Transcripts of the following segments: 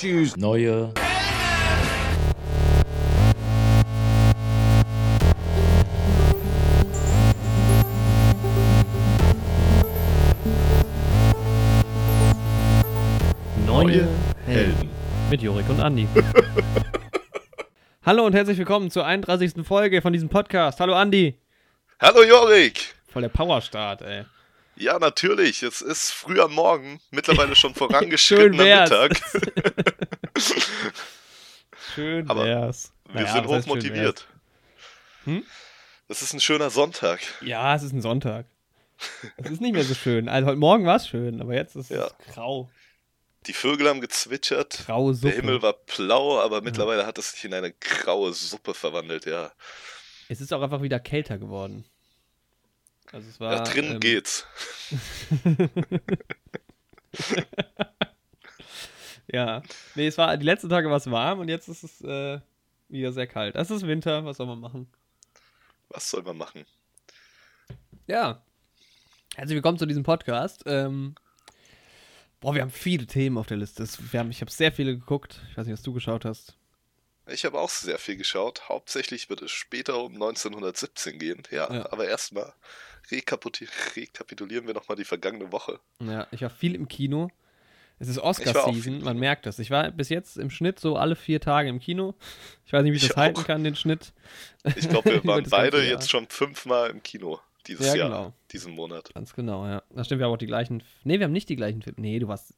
Choose neue. Neue Helden. Mit Jorik und Andi. Hallo und herzlich willkommen zur 31. Folge von diesem Podcast. Hallo Andi. Hallo Jorik! Voll der Powerstart, ey. Ja, natürlich. Es ist früh am Morgen, mittlerweile schon vorangeschrittener. Mittag. Schön Aber wär's. Wir Naja, sind hochmotiviert. Hm? Es ist ein schöner Sonntag. Ja, es ist ein Sonntag. Es ist nicht mehr so schön. Also heute Morgen war es schön, aber jetzt ist Ja. es grau. Die Vögel haben gezwitschert. Graue Suppe. Der Himmel war blau, aber mittlerweile hat es sich in eine graue Suppe verwandelt, ja. Es ist auch einfach wieder kälter geworden. Also es war. ja drinnen ähm, geht's. Ja. Nee, es war, die letzten Tage war es warm und jetzt ist es äh, wieder sehr kalt. Es ist Winter, was soll man machen? Was soll man machen? Ja. Herzlich willkommen zu diesem Podcast. Ähm, boah, wir haben viele Themen auf der Liste. Es, wir haben, ich habe sehr viele geguckt. Ich weiß nicht, was du geschaut hast. Ich habe auch sehr viel geschaut. Hauptsächlich wird es später um 1917 gehen. Ja, Ja. aber erstmal rekapitulieren wir nochmal die vergangene Woche. Ja, ich war viel im Kino. Es ist Oscar-Season, man merkt das. Ich war bis jetzt im Schnitt so alle vier Tage im Kino. Ich weiß nicht, wie ich, Ich das halten auch. kann, den Schnitt. Ich glaube, wir waren beide jetzt schon fünfmal im Kino dieses Ja, Jahr, genau. diesen Monat. Ganz genau, ja. Da stimmt, wir haben auch die gleichen. Nee, wir haben nicht die gleichen Filme. Nee, du warst.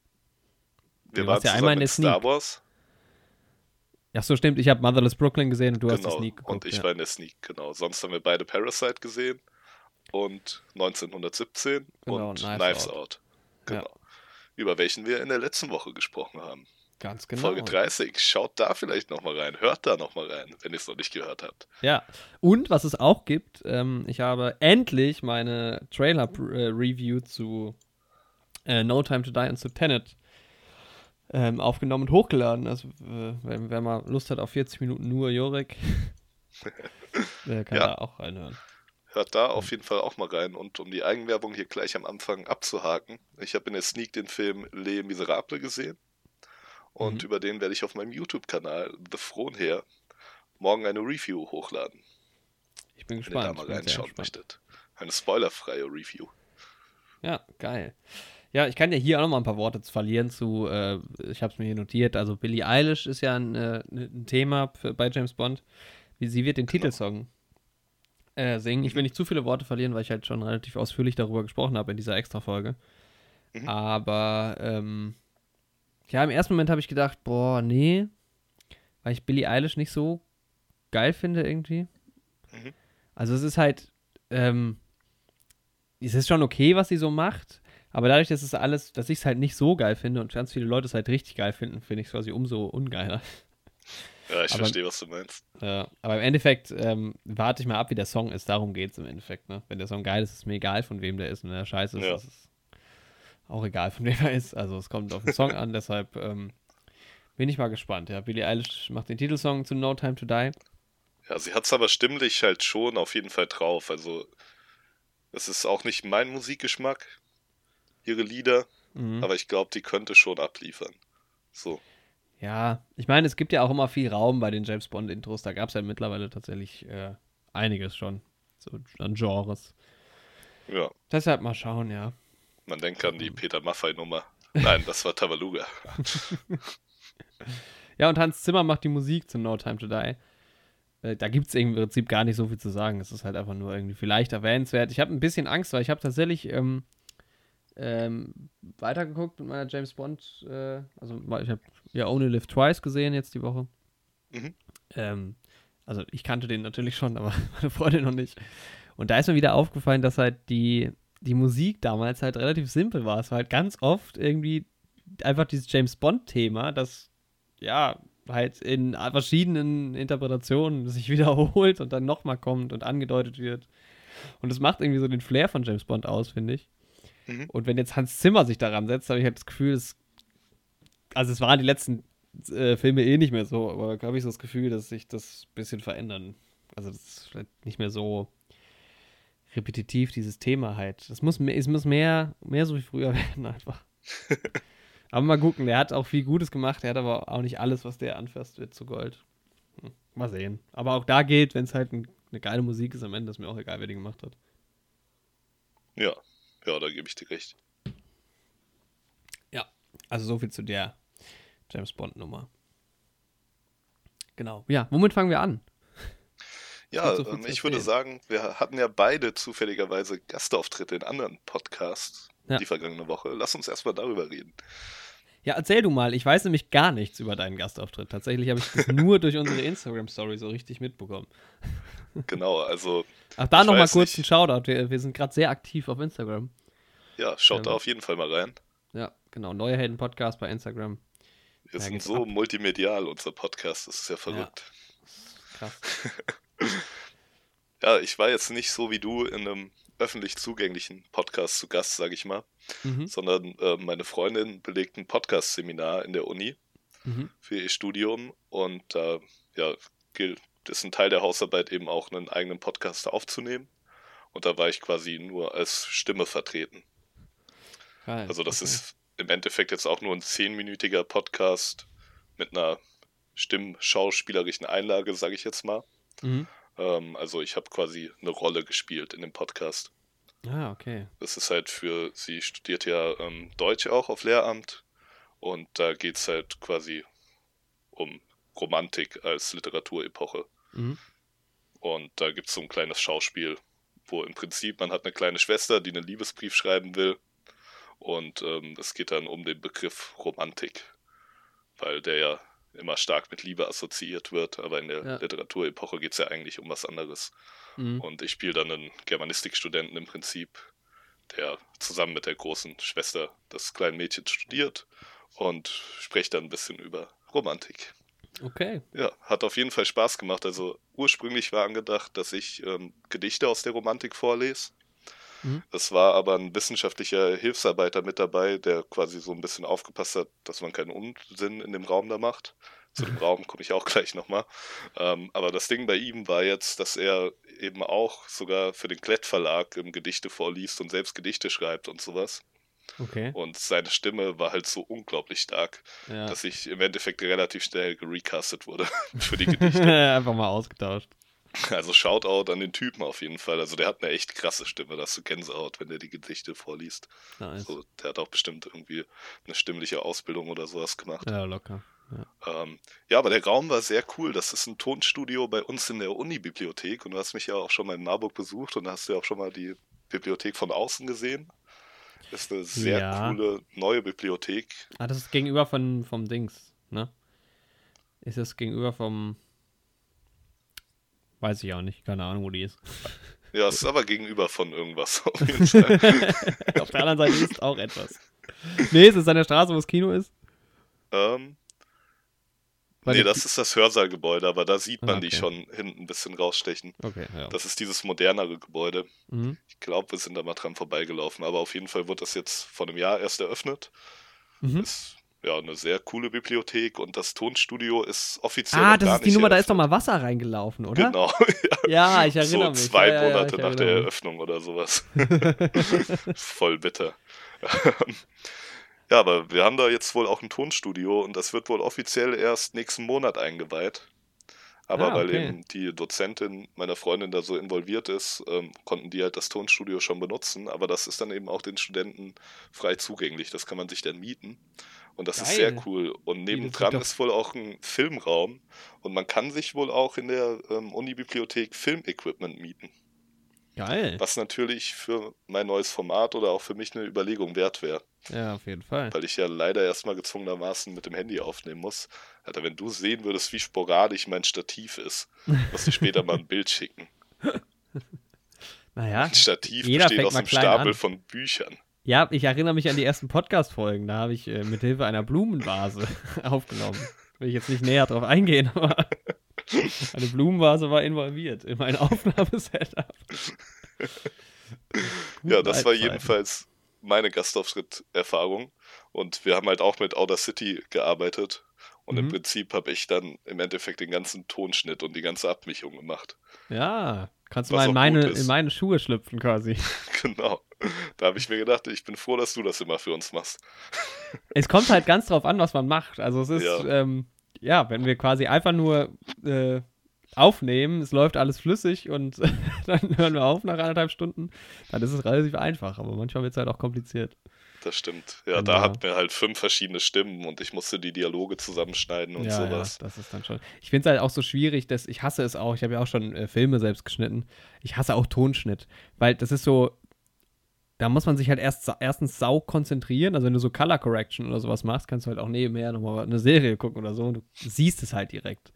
Wir waren ja einmal in mit der Sneak. Star Wars, Ach so, stimmt. Ich habe Motherless Brooklyn gesehen und du hast die genau, Sneak geguckt. und ich ja. war in der Sneak, genau. Sonst haben wir beide Parasite gesehen und 1917 Genau, und Knives Knives, Out. Out. Genau. Über welchen wir in der letzten Woche gesprochen haben. Ganz genau. Folge 30. Schaut da vielleicht nochmal rein. Hört da nochmal rein, wenn ihr es noch nicht gehört habt. Ja, und was es auch gibt, ähm, ich habe endlich meine Trailer-Review zu äh, No Time to Die und zu Tenet ähm, aufgenommen und hochgeladen. Also, äh, wenn wer mal Lust hat auf 40 Minuten nur Jorik, der kann Ja. da auch reinhören. Hört da auf jeden Fall auch mal rein. Und um die Eigenwerbung hier gleich am Anfang abzuhaken, ich habe in der Sneak den Film Les Miserables gesehen. Und Mhm. über den werde ich auf meinem YouTube-Kanal The Fronher morgen eine Review hochladen, Ich bin wenn ihr da gespannt. mal reinschauen gespannt. möchtet. Eine spoilerfreie Review. Ja, geil. Ja, ich kann ja hier auch noch mal ein paar Worte zu verlieren zu, äh, ich habe es mir hier notiert, also Billie Eilish ist ja ein, äh, ein Thema für, bei James Bond. Sie wird den Genau. Titelsong äh, singen. Ich will nicht zu viele Worte verlieren, weil ich halt schon relativ ausführlich darüber gesprochen habe in dieser Extra-Folge. Mhm. Aber, ähm, ja, im ersten Moment habe ich gedacht, boah, nee, weil ich Billie Eilish nicht so geil finde irgendwie. Mhm. Also es ist halt, ähm, es ist schon okay, was sie so macht, aber dadurch, dass es alles, dass ich es halt nicht so geil finde und ganz viele Leute es halt richtig geil finden, finde ich es quasi umso ungeiler. Ja, ich Aber- verstehe, was du meinst. Ja, aber im Endeffekt ähm, warte ich mal ab, wie der Song ist. Darum geht es im Endeffekt. Ne? Wenn der Song geil ist, ist mir egal, von wem der ist. Und wenn der scheiße ist, Ja. ist es auch egal, von wem er ist. Also es kommt auf den Song an, deshalb ähm, bin ich mal gespannt. Ja, Billie Eilish macht den Titelsong zu No Time to Die. Ja, sie hat es aber stimmlich halt schon auf jeden Fall drauf. Also, es ist auch nicht mein Musikgeschmack, ihre Lieder, Mhm. aber ich glaube, die könnte schon abliefern. So. Ja, ich meine, es gibt ja auch immer viel Raum bei den James Bond-Intros. Da gab es ja mittlerweile tatsächlich äh, einiges schon. So an Genres. Ja, Deshalb mal schauen, ja. man denkt an die. Peter Maffay-Nummer. Nein, das war Tavaluga. Ja, und Hans Zimmer macht die Musik zu No Time to Die. Äh, Da gibt es im Prinzip gar nicht so viel zu sagen. Es ist halt einfach nur irgendwie vielleicht erwähnenswert. Ich habe ein bisschen Angst, weil ich habe tatsächlich ähm, ähm, weitergeguckt mit meiner James Bond. Äh, also ich habe ja Only Live Twice gesehen jetzt die Woche. Mhm. Ähm, also ich kannte den natürlich schon, aber meine Freundin noch nicht. Und da ist mir wieder aufgefallen, dass halt die, die Musik damals halt relativ simpel war. Es war halt ganz oft irgendwie einfach dieses James Bond-Thema, das ja halt in verschiedenen Interpretationen sich wiederholt und dann nochmal kommt und angedeutet wird. Und das macht irgendwie so den Flair von James Bond aus, finde ich. Mhm. Und wenn jetzt Hans Zimmer sich daran setzt, habe ich halt das Gefühl, es, also es waren die letzten äh, Filme eh nicht mehr so, aber da habe ich so das Gefühl, dass sich das ein bisschen verändern. Also das ist vielleicht nicht mehr so repetitiv, dieses Thema halt. Es muss, mehr- es muss mehr, mehr so wie früher werden einfach. Aber mal gucken, der hat auch viel Gutes gemacht, der hat aber auch nicht alles, was der anfasst, wird zu Gold. Hm, mal sehen. Aber auch da geht, wenn es halt ein, eine geile Musik ist am Ende, ist mir auch egal, wer die gemacht hat. Ja, ja, da gebe ich dir recht. Ja, also so viel zu der James Bond Nummer. Genau. Ja, womit fangen wir an? Ja, so ähm, ich würde sagen, wir hatten ja beide zufälligerweise Gastauftritte in anderen Podcasts ja. die vergangene Woche. Lass uns erstmal darüber reden. Ja, erzähl du mal. Ich weiß nämlich gar nichts über deinen Gastauftritt. Tatsächlich habe ich das nur durch unsere Instagram-Story so richtig mitbekommen. Genau, also. Ach, da nochmal kurz ein Shoutout. Wir, wir sind gerade sehr aktiv auf Instagram. Ja, schaut ähm, da auf jeden Fall mal rein. Ja, genau. Neue Helden Podcast bei Instagram. Wir ja, sind so ab. multimedial, unser Podcast. Das ist ja verrückt. Ja. Krass. ja, ich war jetzt nicht so wie du in einem öffentlich zugänglichen Podcast zu Gast, sage ich mal, mhm. sondern äh, meine Freundin belegt ein Podcast-Seminar in der Uni mhm. für ihr Studium und äh, ja, gilt, ist ein Teil der Hausarbeit eben auch einen eigenen Podcast aufzunehmen und da war ich quasi nur als Stimme vertreten. Geil, also das okay. ist im Endeffekt jetzt auch nur ein zehnminütiger Podcast mit einer stimmschauspielerischen Einlage, sage ich jetzt mal. Mhm. Ähm, also ich habe quasi eine Rolle gespielt in dem Podcast. Ah, okay. Das ist halt für, sie studiert ja ähm, Deutsch auch auf Lehramt und da geht es halt quasi um Romantik als Literaturepoche. Mhm. Und da gibt es so ein kleines Schauspiel, wo im Prinzip man hat eine kleine Schwester, die einen Liebesbrief schreiben will. Und ähm, es geht dann um den Begriff Romantik, weil der ja immer stark mit Liebe assoziiert wird, aber in der ja. Literaturepoche geht es ja eigentlich um was anderes. Mhm. Und ich spiele dann einen Germanistikstudenten im Prinzip, der zusammen mit der großen Schwester des kleinen Mädchens studiert und spricht dann ein bisschen über Romantik. Okay. Ja, hat auf jeden Fall Spaß gemacht. Also ursprünglich war angedacht, dass ich ähm, Gedichte aus der Romantik vorlese. Mhm. Es war aber ein wissenschaftlicher Hilfsarbeiter mit dabei, der quasi so ein bisschen aufgepasst hat, dass man keinen Unsinn in dem Raum da macht. Zu dem Raum komme ich auch gleich nochmal. Ähm, aber das Ding bei ihm war jetzt, dass er eben auch sogar für den Klett Verlag Gedichte vorliest und selbst Gedichte schreibt und sowas. Okay. Und seine Stimme war halt so unglaublich stark, ja. dass ich im Endeffekt relativ schnell gerecastet wurde für die Gedichte. Einfach mal ausgetauscht. Also Shoutout an den Typen auf jeden Fall. Also der hat eine echt krasse Stimme, das du Gänsehaut, wenn der die Gedichte vorliest. Nice. So, der hat auch bestimmt irgendwie eine stimmliche Ausbildung oder sowas gemacht. Ja, locker. Ja. Ähm, ja, aber der Raum war sehr cool. Das ist ein Tonstudio bei uns in der Uni-Bibliothek und du hast mich ja auch schon mal in Marburg besucht und hast ja auch schon mal die Bibliothek von außen gesehen. Das ist eine sehr ja. coole neue Bibliothek. Ah, das ist gegenüber von, vom Dings, ne? Ist das gegenüber vom Weiß ich auch nicht. Keine Ahnung, wo die ist. Ja, es ist aber gegenüber von irgendwas. Auf, auf der anderen Seite ist auch etwas. Nee, ist es an der Straße, wo das Kino ist? Ähm. Weil nee, das ist das Hörsaalgebäude, aber da sieht man ah, okay. die schon hinten ein bisschen rausstechen. Okay, ja. Das ist dieses modernere Gebäude. Mhm. Ich glaube, wir sind da mal dran vorbeigelaufen, aber auf jeden Fall wurde das jetzt vor einem Jahr erst eröffnet. Mhm. Ist ja, eine sehr coole Bibliothek und das Tonstudio ist offiziell. Ah, das ist die Nummer, da ist doch mal Wasser reingelaufen, oder? Genau. Ja, ja ich erinnere so mich. Zwei ja, Monate ja, nach der Eröffnung oder sowas. Voll bitter. ja, aber wir haben da jetzt wohl auch ein Tonstudio und das wird wohl offiziell erst nächsten Monat eingeweiht. Aber ah, okay. weil eben die Dozentin meiner Freundin da so involviert ist, ähm, konnten die halt das Tonstudio schon benutzen. Aber das ist dann eben auch den Studenten frei zugänglich. Das kann man sich dann mieten. Und das Geil. ist sehr cool. Und nebendran ist wohl auch ein Filmraum. Und man kann sich wohl auch in der ähm, Uni-Bibliothek Filmequipment mieten. Geil. Was natürlich für mein neues Format oder auch für mich eine Überlegung wert wäre. Ja, auf jeden Fall. Weil ich ja leider erstmal gezwungenermaßen mit dem Handy aufnehmen muss. Alter, wenn du sehen würdest, wie sporadisch mein Stativ ist, musst du später mal ein Bild schicken. Naja. Ein Stativ besteht aus einem Stapel an. von Büchern. Ja, ich erinnere mich an die ersten Podcast-Folgen. Da habe ich äh, mit Hilfe einer Blumenvase aufgenommen. Will ich jetzt nicht näher drauf eingehen, aber eine Blumenvase war involviert in mein Aufnahmesetup. ja, das war jedenfalls meine Gastauftritt-Erfahrung. Und wir haben halt auch mit Outer City gearbeitet. Und mhm. im Prinzip habe ich dann im Endeffekt den ganzen Tonschnitt und die ganze Abmischung gemacht. Ja, kannst du mal in meine, in meine Schuhe schlüpfen quasi. genau. Da habe ich mir gedacht, ich bin froh, dass du das immer für uns machst. Es kommt halt ganz drauf an, was man macht. Also es ist, ja, ähm, ja wenn wir quasi einfach nur äh, aufnehmen, es läuft alles flüssig und dann hören wir auf nach anderthalb Stunden, dann ist es relativ einfach, aber manchmal wird es halt auch kompliziert. Das stimmt. Ja, genau. da hatten wir halt fünf verschiedene Stimmen und ich musste die Dialoge zusammenschneiden und ja, sowas. Ja, das ist dann schon. Ich finde es halt auch so schwierig, dass ich hasse es auch. Ich habe ja auch schon äh, Filme selbst geschnitten. Ich hasse auch Tonschnitt, weil das ist so, da muss man sich halt erst erstens sau konzentrieren. Also wenn du so Color Correction oder sowas machst, kannst du halt auch nebenher nochmal eine Serie gucken oder so und du siehst es halt direkt.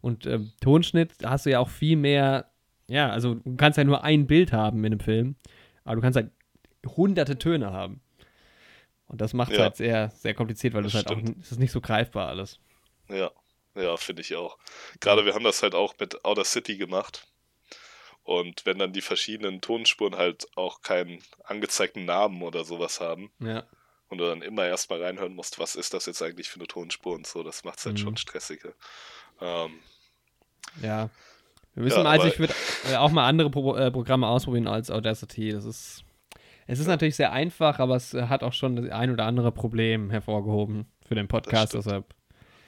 Und ähm, Tonschnitt hast du ja auch viel mehr, ja, also du kannst ja nur ein Bild haben in einem Film, aber du kannst halt hunderte Töne haben. Und das macht es ja. halt sehr, sehr kompliziert, weil das, das halt auch, es ist nicht so greifbar alles. Ja, ja, finde ich auch. Gerade wir haben das halt auch mit Outer City gemacht. Und wenn dann die verschiedenen Tonspuren halt auch keinen angezeigten Namen oder sowas haben, ja. und du dann immer erstmal reinhören musst, was ist das jetzt eigentlich für eine Tonspur und so, das macht es halt mhm. schon stressiger. Ähm, ja. Wir müssen ja, also ich würde äh, auch mal andere Pro äh, Programme ausprobieren als Audacity. Das ist, es ist ja. natürlich sehr einfach, aber es hat auch schon das ein oder andere Problem hervorgehoben für den Podcast. Deshalb.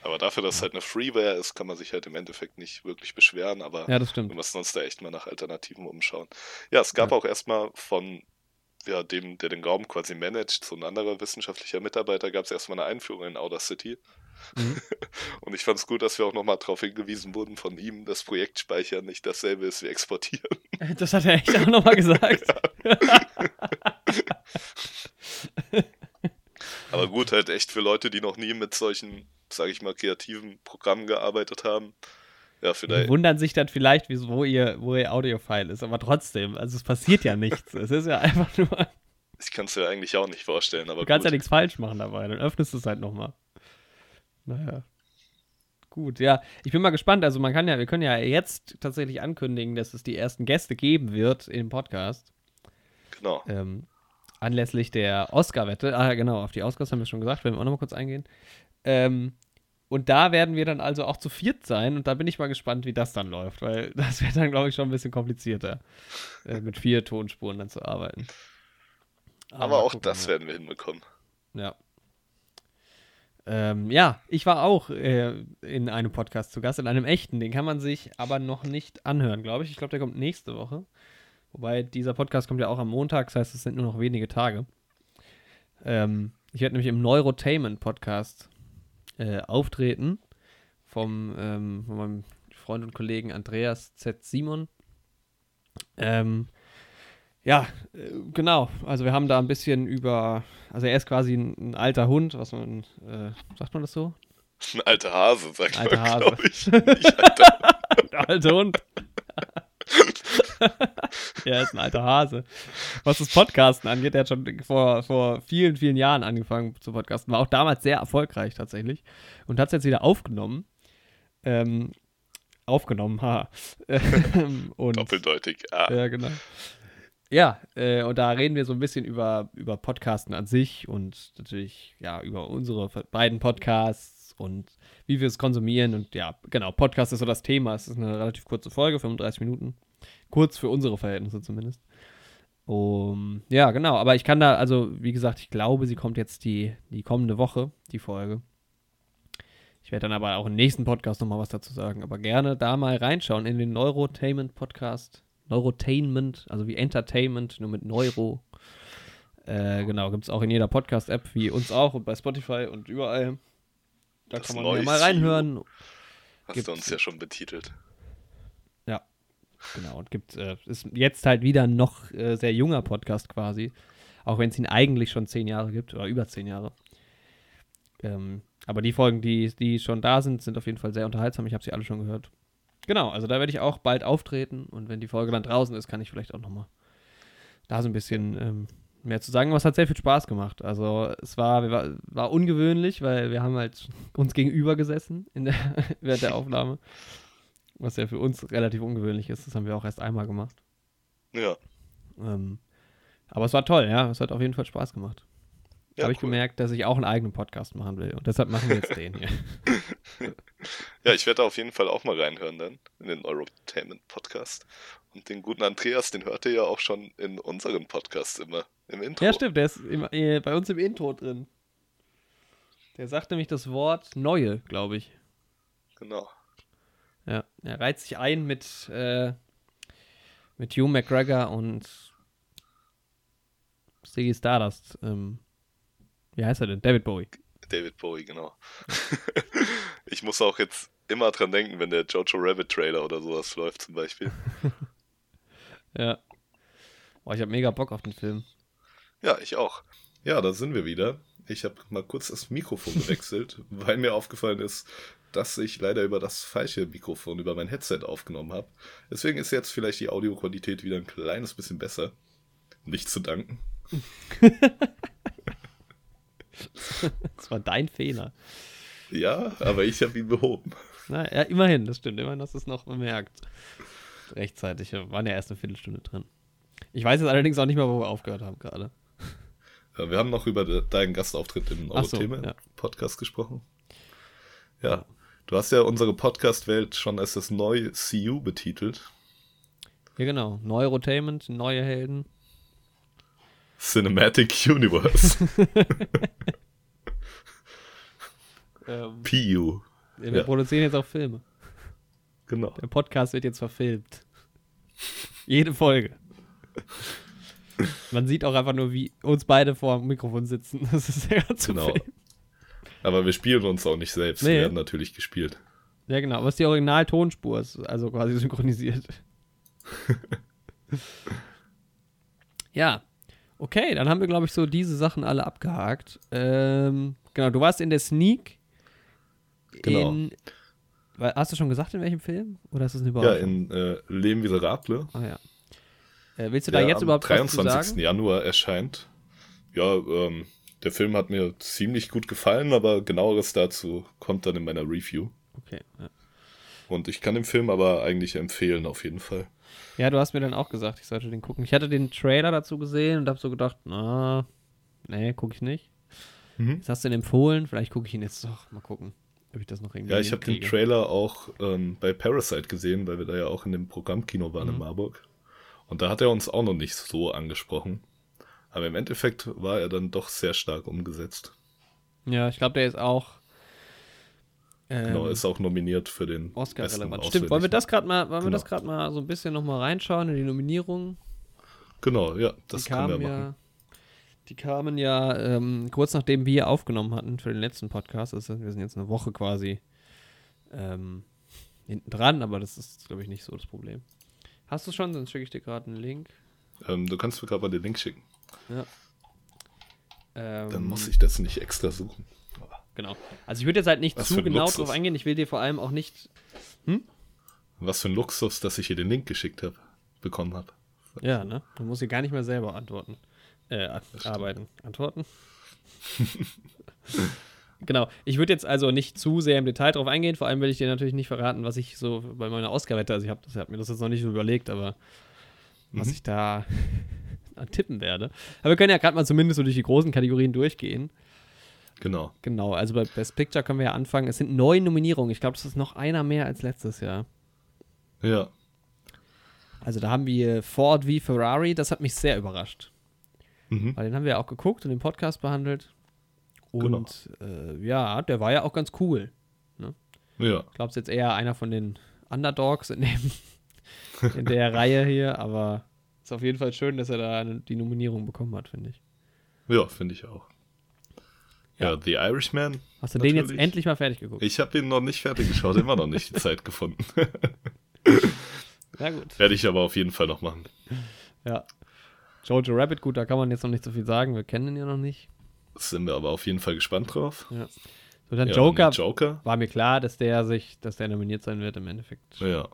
Aber dafür, dass es halt eine Freeware ist, kann man sich halt im Endeffekt nicht wirklich beschweren. Aber ja, wir müssen uns da echt mal nach Alternativen umschauen. Ja, es gab ja. auch erstmal von ja, dem, der den Raum quasi managt, so ein anderer wissenschaftlicher Mitarbeiter, gab es erstmal eine Einführung in Outer City. Mhm. Und ich fand es gut, dass wir auch nochmal darauf hingewiesen wurden von ihm, dass Projektspeichern nicht dasselbe ist wie exportieren. Das hat er echt auch nochmal gesagt. Aber gut, halt echt für Leute, die noch nie mit solchen, sage ich mal, kreativen Programmen gearbeitet haben. Ja, vielleicht. Die wundern sich dann vielleicht, wo ihr, wo ihr Audiofile ist, aber trotzdem, also es passiert ja nichts. es ist ja einfach nur. Ich kann es dir eigentlich auch nicht vorstellen, aber. Du kannst gut. ja nichts falsch machen dabei, dann öffnest du es halt nochmal. Naja. Gut, ja. Ich bin mal gespannt. Also man kann ja, wir können ja jetzt tatsächlich ankündigen, dass es die ersten Gäste geben wird im Podcast. Genau. Ähm, anlässlich der Oscar-Wette. Ah, genau, auf die Oscars haben wir schon gesagt, werden wir auch nochmal kurz eingehen. Ähm, und da werden wir dann also auch zu viert sein und da bin ich mal gespannt, wie das dann läuft, weil das wird dann, glaube ich, schon ein bisschen komplizierter, äh, mit vier Tonspuren dann zu arbeiten. Aber, Aber auch das werden wir hinbekommen. Ja. Ähm, ja, ich war auch äh, in einem Podcast zu Gast, in einem echten. Den kann man sich aber noch nicht anhören, glaube ich. Ich glaube, der kommt nächste Woche. Wobei dieser Podcast kommt ja auch am Montag, das heißt, es sind nur noch wenige Tage. Ähm, ich werde nämlich im Neurotainment Podcast äh, auftreten vom, ähm, von meinem Freund und Kollegen Andreas Z. Simon. Ähm, ja, äh, genau. Also wir haben da ein bisschen über, also er ist quasi ein, ein alter Hund, was man, äh, sagt man das so? Ein alter Hase, sagt alter man, Hase. ich. Nicht alter. Der alte Hund. ja, ist ein alter Hase. Was das Podcasten angeht, der hat schon vor, vor vielen, vielen Jahren angefangen zu podcasten. War auch damals sehr erfolgreich tatsächlich. Und hat es jetzt wieder aufgenommen. Ähm, aufgenommen, ha. und, Doppeldeutig, ah. Ja, genau. Ja, äh, und da reden wir so ein bisschen über, über Podcasten an sich und natürlich, ja, über unsere beiden Podcasts und wie wir es konsumieren. Und ja, genau, Podcast ist so das Thema. Es ist eine relativ kurze Folge, 35 Minuten. Kurz für unsere Verhältnisse zumindest. Um, ja, genau, aber ich kann da, also wie gesagt, ich glaube, sie kommt jetzt die, die kommende Woche, die Folge. Ich werde dann aber auch im nächsten Podcast nochmal was dazu sagen. Aber gerne da mal reinschauen in den Neurotainment Podcast Neurotainment, also wie Entertainment, nur mit Neuro. Äh, genau, gibt es auch in jeder Podcast-App, wie uns auch und bei Spotify und überall. Da das kann man ja mal reinhören. Hast gibt, du uns ja schon betitelt. Genau. Und gibt, äh, ist jetzt halt wieder ein noch äh, sehr junger Podcast quasi. Auch wenn es ihn eigentlich schon zehn Jahre gibt oder über zehn Jahre. Ähm, aber die Folgen, die, die schon da sind, sind auf jeden Fall sehr unterhaltsam. Ich habe sie alle schon gehört. Genau, also da werde ich auch bald auftreten und wenn die Folge dann draußen ist, kann ich vielleicht auch nochmal da so ein bisschen ähm, mehr zu sagen. Aber es hat sehr viel Spaß gemacht. Also es war, war, war ungewöhnlich, weil wir haben halt uns gegenüber gesessen in der, während der Aufnahme. Was ja für uns relativ ungewöhnlich ist. Das haben wir auch erst einmal gemacht. Ja. Ähm, aber es war toll, ja. Es hat auf jeden Fall Spaß gemacht. Ja, habe ich gemerkt, dass ich auch einen eigenen Podcast machen will. Und deshalb machen wir jetzt den hier. ja, ich werde auf jeden Fall auch mal reinhören dann in den Eurotainment Podcast. den guten Andreas, den hört ihr ja auch schon in unseren Podcasts immer im Intro. Ja, stimmt, der ist im, äh, bei uns im Intro drin. Der sagt nämlich das Wort Neue, glaube ich. Genau. Ja, er reiht sich ein mit, äh, mit Hugh McGregor und Ziggy Stardust. Ähm, wie heißt er denn? David Bowie. David Bowie, genau. ich muss auch jetzt immer dran denken, wenn der Jojo Rabbit Trailer oder sowas läuft zum Beispiel. ja. Boah, ich habe mega Bock auf den Film. Ja, ich auch. Ja, da sind wir wieder. Ich habe mal kurz das Mikrofon gewechselt, weil mir aufgefallen ist, dass ich leider über das falsche Mikrofon, über mein Headset aufgenommen habe. Deswegen ist jetzt vielleicht die Audioqualität wieder ein kleines bisschen besser. Nicht zu danken. das war dein Fehler. Ja, aber ich habe ihn behoben. Na, ja, immerhin, das stimmt. Immerhin hast du es noch bemerkt. Rechtzeitig. Wir waren ja erst eine Viertelstunde drin. Ich weiß jetzt allerdings auch nicht mehr, wo wir aufgehört haben gerade. Ja, wir haben noch über deinen Gastauftritt im Eurotheme-Podcast so, ja. gesprochen. Ja, du hast ja unsere Podcast-Welt schon als das neue CU betitelt. Ja, genau. Neurotainment, neue Helden. Cinematic Universe. ähm, PU. Wir ja. produzieren jetzt auch Filme. Genau. Der Podcast wird jetzt verfilmt. Jede Folge. Man sieht auch einfach nur, wie uns beide vor dem Mikrofon sitzen. Das ist ja ganz genau. Film. Aber wir spielen uns auch nicht selbst. Nee. Wir werden natürlich gespielt. Ja, genau. Es ist die Original-Tonspur, also quasi synchronisiert. ja. Okay, dann haben wir, glaube ich, so diese Sachen alle abgehakt. Ähm, genau, du warst in der Sneak. Genau. In, hast du schon gesagt, in welchem Film? Oder ist das eine Überraschung? Ja, in äh, Les Miserables. Ah ja. Äh, willst du da jetzt überhaupt was sagen? 23. Januar erscheint. Ja, ähm, der Film hat mir ziemlich gut gefallen, aber genaueres dazu kommt dann in meiner Review. Okay. Ja. Und ich kann den Film aber eigentlich empfehlen, auf jeden Fall. Ja, du hast mir dann auch gesagt, ich sollte den gucken. Ich hatte den Trailer dazu gesehen und habe so gedacht, na, nee, gucke ich nicht. Mhm. Jetzt hast du ihn empfohlen, vielleicht gucke ich ihn jetzt doch. Mal gucken, ob ich das noch irgendwie Ja, ich habe den Trailer auch ähm, bei Parasite gesehen, weil wir da ja auch in dem Programmkino waren mhm. in Marburg. Und da hat er uns auch noch nicht so angesprochen. Aber im Endeffekt war er dann doch sehr stark umgesetzt. Ja, ich glaube, der ist auch. Ähm, genau, ist auch nominiert für den Oscar relevant. Stimmt, wollen wir das gerade mal, wollen genau. wir das gerade mal so ein bisschen nochmal reinschauen in die Nominierungen? Genau, ja, das können wir machen. Ja, die kamen ja ähm, kurz nachdem wir aufgenommen hatten für den letzten Podcast. Also wir sind jetzt eine Woche quasi ähm, hinten dran, aber das ist, glaube ich, nicht so das Problem. Hast du schon? Sonst schicke ich dir gerade einen Link. Ähm, du kannst mir gerade mal den Link schicken. Ja. Ähm, Dann muss ich das nicht extra suchen. Genau. Also ich würde jetzt halt nicht Was zu genau Luxus. drauf eingehen. Ich will dir vor allem auch nicht. Hm? Was für ein Luxus, dass ich hier den Link geschickt habe, bekommen habe. Ja, ne? Du musst hier gar nicht mehr selber antworten. Äh, arbeiten. Antworten? genau. Ich würde jetzt also nicht zu sehr im Detail drauf eingehen. Vor allem will ich dir natürlich nicht verraten, was ich so bei meiner Oscar wette. Also ich habe hab mir das jetzt noch nicht so überlegt, aber mhm. was ich da tippen werde. Aber wir können ja gerade mal zumindest so durch die großen Kategorien durchgehen. Genau. Genau, also bei Best Picture können wir ja anfangen. Es sind neun Nominierungen. Ich glaube, das ist noch einer mehr als letztes Jahr. Ja. Also da haben wir Ford wie Ferrari. Das hat mich sehr überrascht. Mhm. Weil den haben wir auch geguckt und im Podcast behandelt. Und genau. äh, ja, der war ja auch ganz cool. Ne? Ja. Ich glaube, es ist jetzt eher einer von den Underdogs in, dem, in der Reihe hier, aber ist auf jeden Fall schön, dass er da die Nominierung bekommen hat, finde ich. Ja, finde ich auch. Ja, ja, The Irishman. Hast du natürlich. den jetzt endlich mal fertig geguckt? Ich habe den noch nicht fertig geschaut, immer noch nicht die Zeit gefunden. Na gut. Werde ich aber auf jeden Fall noch machen. Ja. Jojo Rabbit, gut, da kann man jetzt noch nicht so viel sagen, wir kennen ihn ja noch nicht. Sind wir aber auf jeden Fall gespannt drauf. Ja. So, dann ja, Joker, Joker, war mir klar, dass der sich, dass der nominiert sein wird im Endeffekt. Ja.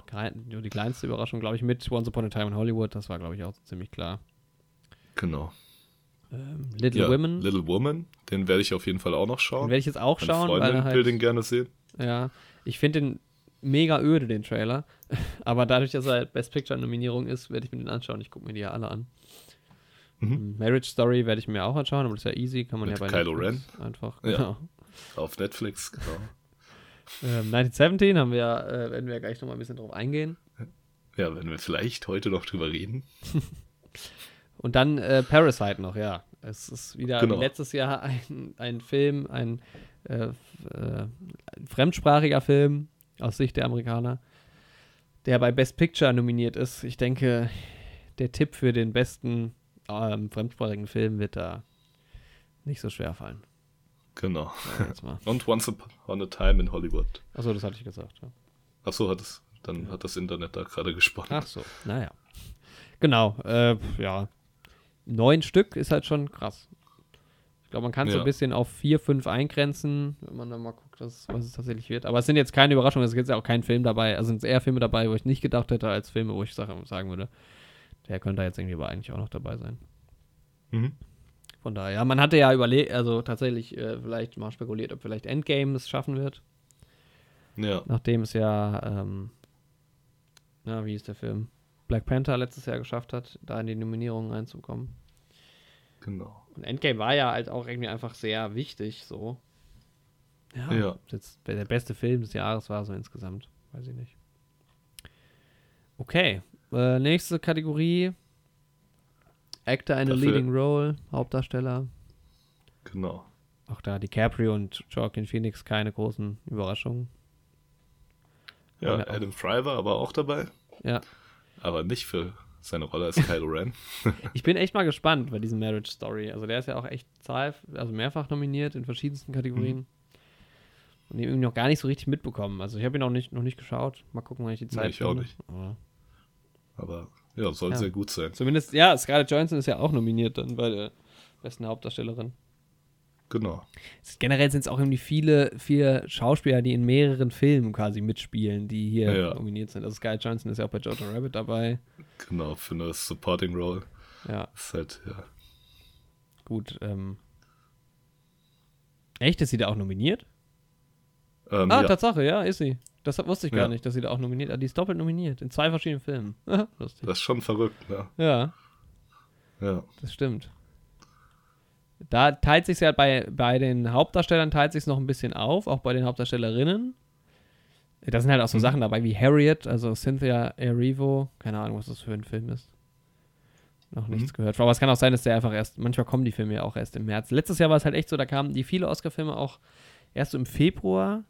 Nur die kleinste Überraschung, glaube ich, mit Once Upon a Time in Hollywood, das war, glaube ich, auch ziemlich klar. Genau. Ähm, Little ja, Women. Little Woman, den werde ich auf jeden Fall auch noch schauen. Den werde ich jetzt auch Meine schauen. Freundin weil halt, will den gerne sehen. Ja, ich finde den mega öde, den Trailer. Aber dadurch, dass er halt Best Picture-Nominierung ist, werde ich mir den anschauen. Ich gucke mir die ja alle an. Mhm. Marriage Story werde ich mir auch anschauen, aber das ist ja easy, kann man Mit ja bei Kylo Ren. einfach. Ja. Genau. Auf Netflix, genau. Ähm, 1917 haben wir, äh, werden wir ja gleich nochmal ein bisschen drauf eingehen. Ja, werden wir vielleicht heute noch drüber reden. Und dann äh, Parasite noch, ja. Es ist wieder genau. letztes Jahr ein, ein Film, ein äh, äh, fremdsprachiger Film aus Sicht der Amerikaner, der bei Best Picture nominiert ist. Ich denke, der Tipp für den besten ähm, fremdsprachigen Film wird da nicht so schwer fallen. Genau. Und Once Upon a Time in Hollywood. Achso, das hatte ich gesagt. Ja. Achso, hat es, dann ja. hat das Internet da gerade gesprochen. Ach so, naja. Genau, äh, ja. Neun Stück ist halt schon krass. Ich glaube, man kann es ja. so ein bisschen auf vier, fünf eingrenzen, wenn man dann mal guckt, was, was es tatsächlich wird. Aber es sind jetzt keine Überraschungen, es gibt ja auch keinen Film dabei. Also sind eher Filme dabei, wo ich nicht gedacht hätte, als Filme, wo ich sagen würde, der könnte jetzt irgendwie aber eigentlich auch noch dabei sein. Mhm. Von daher, ja, man hatte ja überlegt, also tatsächlich äh, vielleicht mal spekuliert, ob vielleicht Endgame es schaffen wird. Ja. Nachdem es ja, ähm, na, wie ist der Film? Black Panther letztes Jahr geschafft hat, da in die Nominierungen reinzukommen. Genau. Und Endgame war ja halt auch irgendwie einfach sehr wichtig, so. Ja. ja. Jetzt der beste Film des Jahres war so insgesamt. Weiß ich nicht. Okay. Äh, nächste Kategorie. Actor in a Leading Role, Hauptdarsteller. Genau. Auch da DiCaprio und Joaquin Phoenix keine großen Überraschungen. Ja, Adam Fry war aber auch dabei. Ja. Aber nicht für seine Rolle als Kylo Ren. ich bin echt mal gespannt bei diesem Marriage Story. Also der ist ja auch echt zahl, also mehrfach nominiert in verschiedensten Kategorien. Mhm. Und irgendwie noch gar nicht so richtig mitbekommen. Also ich habe ihn auch nicht, noch nicht geschaut. Mal gucken, wann ich die Zeit nee, ich finde. auch nicht. Aber, Aber ja, soll ja. sehr gut sein. Zumindest, ja, Scarlett Johansson ist ja auch nominiert dann bei der besten Hauptdarstellerin. Genau. Generell sind es auch irgendwie viele, viele Schauspieler, die in mehreren Filmen quasi mitspielen, die hier ja, ja. nominiert sind. Also Sky Johnson ist ja auch bei Jojo Rabbit dabei. Genau, für eine Supporting Role. Ja. Ist halt, ja. Gut, ähm. Echt? Ist sie da auch nominiert? Ähm, ah, ja. Tatsache, ja, ist sie. Das wusste ich gar nicht, dass sie da auch nominiert ist. Die ist doppelt nominiert, in zwei verschiedenen Filmen. Lustig. Das ist schon verrückt, ne? Ja. Ja. Das stimmt. Da teilt sich ja bei, bei den Hauptdarstellern teilt sich noch ein bisschen auf, auch bei den Hauptdarstellerinnen. Da sind halt auch so mhm. Sachen dabei wie Harriet, also Cynthia Erivo. Keine Ahnung, was das für ein Film ist. Noch mhm. nichts gehört. Aber es kann auch sein, dass der einfach erst, manchmal kommen die Filme ja auch erst im März. Letztes Jahr war es halt echt so, da kamen die viele Oscar-Filme auch erst so im Februar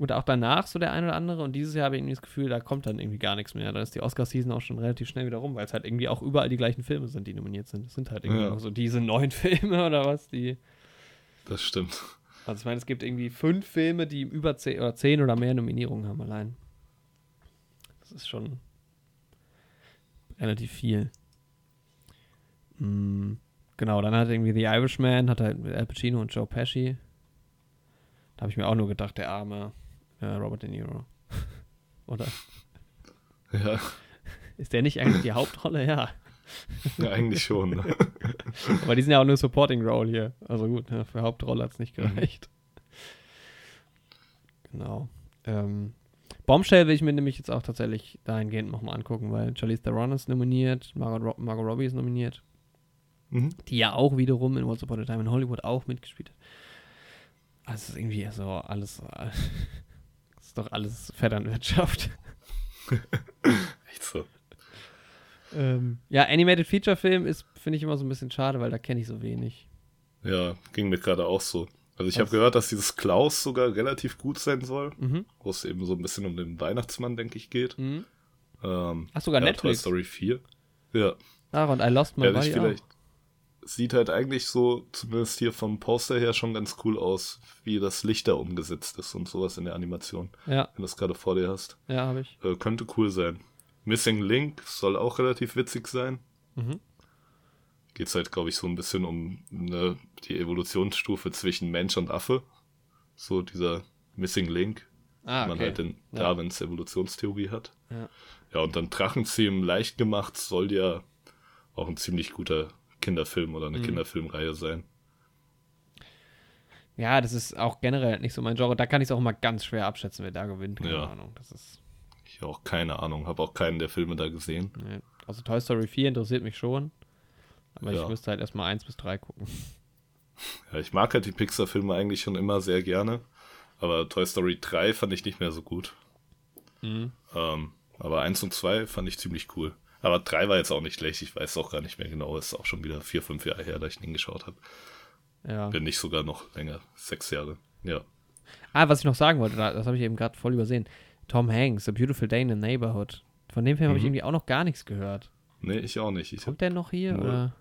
und auch danach so der ein oder andere. Und dieses Jahr habe ich irgendwie das Gefühl, da kommt dann irgendwie gar nichts mehr. Da ist die Oscar-Season auch schon relativ schnell wieder rum, weil es halt irgendwie auch überall die gleichen Filme sind, die nominiert sind. Es sind halt irgendwie ja. so diese neun Filme oder was, die. Das stimmt. Also ich meine, es gibt irgendwie fünf Filme, die über zehn oder zehn oder mehr Nominierungen haben allein. Das ist schon relativ viel. Mhm. Genau, dann hat irgendwie The Irishman, hat halt Al Pacino und Joe Pesci. Da habe ich mir auch nur gedacht, der arme ja, Robert De Niro. Oder? Ja. Ist der nicht eigentlich die Hauptrolle? Ja. Ja, eigentlich schon. Ne? Aber die sind ja auch nur Supporting Role hier. Also gut, für Hauptrolle hat es nicht mhm. gereicht. Mhm. Genau. Ähm, Bombshell will ich mir nämlich jetzt auch tatsächlich dahingehend nochmal angucken, weil Charlize Theron ist nominiert, Margot, Margot Robbie ist nominiert, mhm. die ja auch wiederum in Once Upon a Time in Hollywood auch mitgespielt hat. Also irgendwie so alles äh, ist doch alles Vetternwirtschaft. Echt so. Ähm, ja, Animated Feature Film ist, finde ich immer so ein bisschen schade, weil da kenne ich so wenig. Ja, ging mir gerade auch so. Also ich habe gehört, dass dieses Klaus sogar relativ gut sein soll, mhm. wo es eben so ein bisschen um den Weihnachtsmann, denke ich, geht. Mhm. Ähm, Ach, sogar ja, Netflix. Toy Story 4. Ja. Ach, und I Lost My ja, Body vielleicht, Sieht halt eigentlich so, zumindest hier vom Poster her, schon ganz cool aus, wie das Licht da umgesetzt ist und sowas in der Animation. Ja. Wenn du das gerade vor dir hast. Ja, habe ich. Äh, könnte cool sein. Missing Link soll auch relativ witzig sein. Mhm. Geht es halt, glaube ich, so ein bisschen um ne, die Evolutionsstufe zwischen Mensch und Affe. So dieser Missing Link, ah, okay. man halt in Darwins ja. Evolutionstheorie hat. Ja. ja, und dann Drachenzähmen leicht gemacht soll ja auch ein ziemlich guter Kinderfilm oder eine mhm. Kinderfilmreihe sein. Ja, das ist auch generell nicht so mein Genre. Da kann ich es auch immer ganz schwer abschätzen, wer da gewinnt. Keine ja. Ahnung. Das ist ich auch keine Ahnung. Habe auch keinen der Filme da gesehen. Nee. Also Toy Story 4 interessiert mich schon. Aber ja. ich müsste halt erstmal 1 bis 3 gucken. Ja, ich mag halt die Pixar-Filme eigentlich schon immer sehr gerne. Aber Toy Story 3 fand ich nicht mehr so gut. Mhm. Ähm, Aber 1 und 2 fand ich ziemlich cool. Aber 3 war jetzt auch nicht schlecht, ich weiß auch gar nicht mehr genau. Ist auch schon wieder 4, 5 Jahre her, da ich ihn geschaut habe. Ja. Wenn nicht sogar noch länger, 6 Jahre. Ja. Ah, was ich noch sagen wollte, das habe ich eben gerade voll übersehen. Tom Hanks, A Beautiful Day in the Neighborhood. Von dem Film mhm. habe ich irgendwie auch noch gar nichts gehört. Nee, ich auch nicht. Ich Kommt der noch hier? Oder?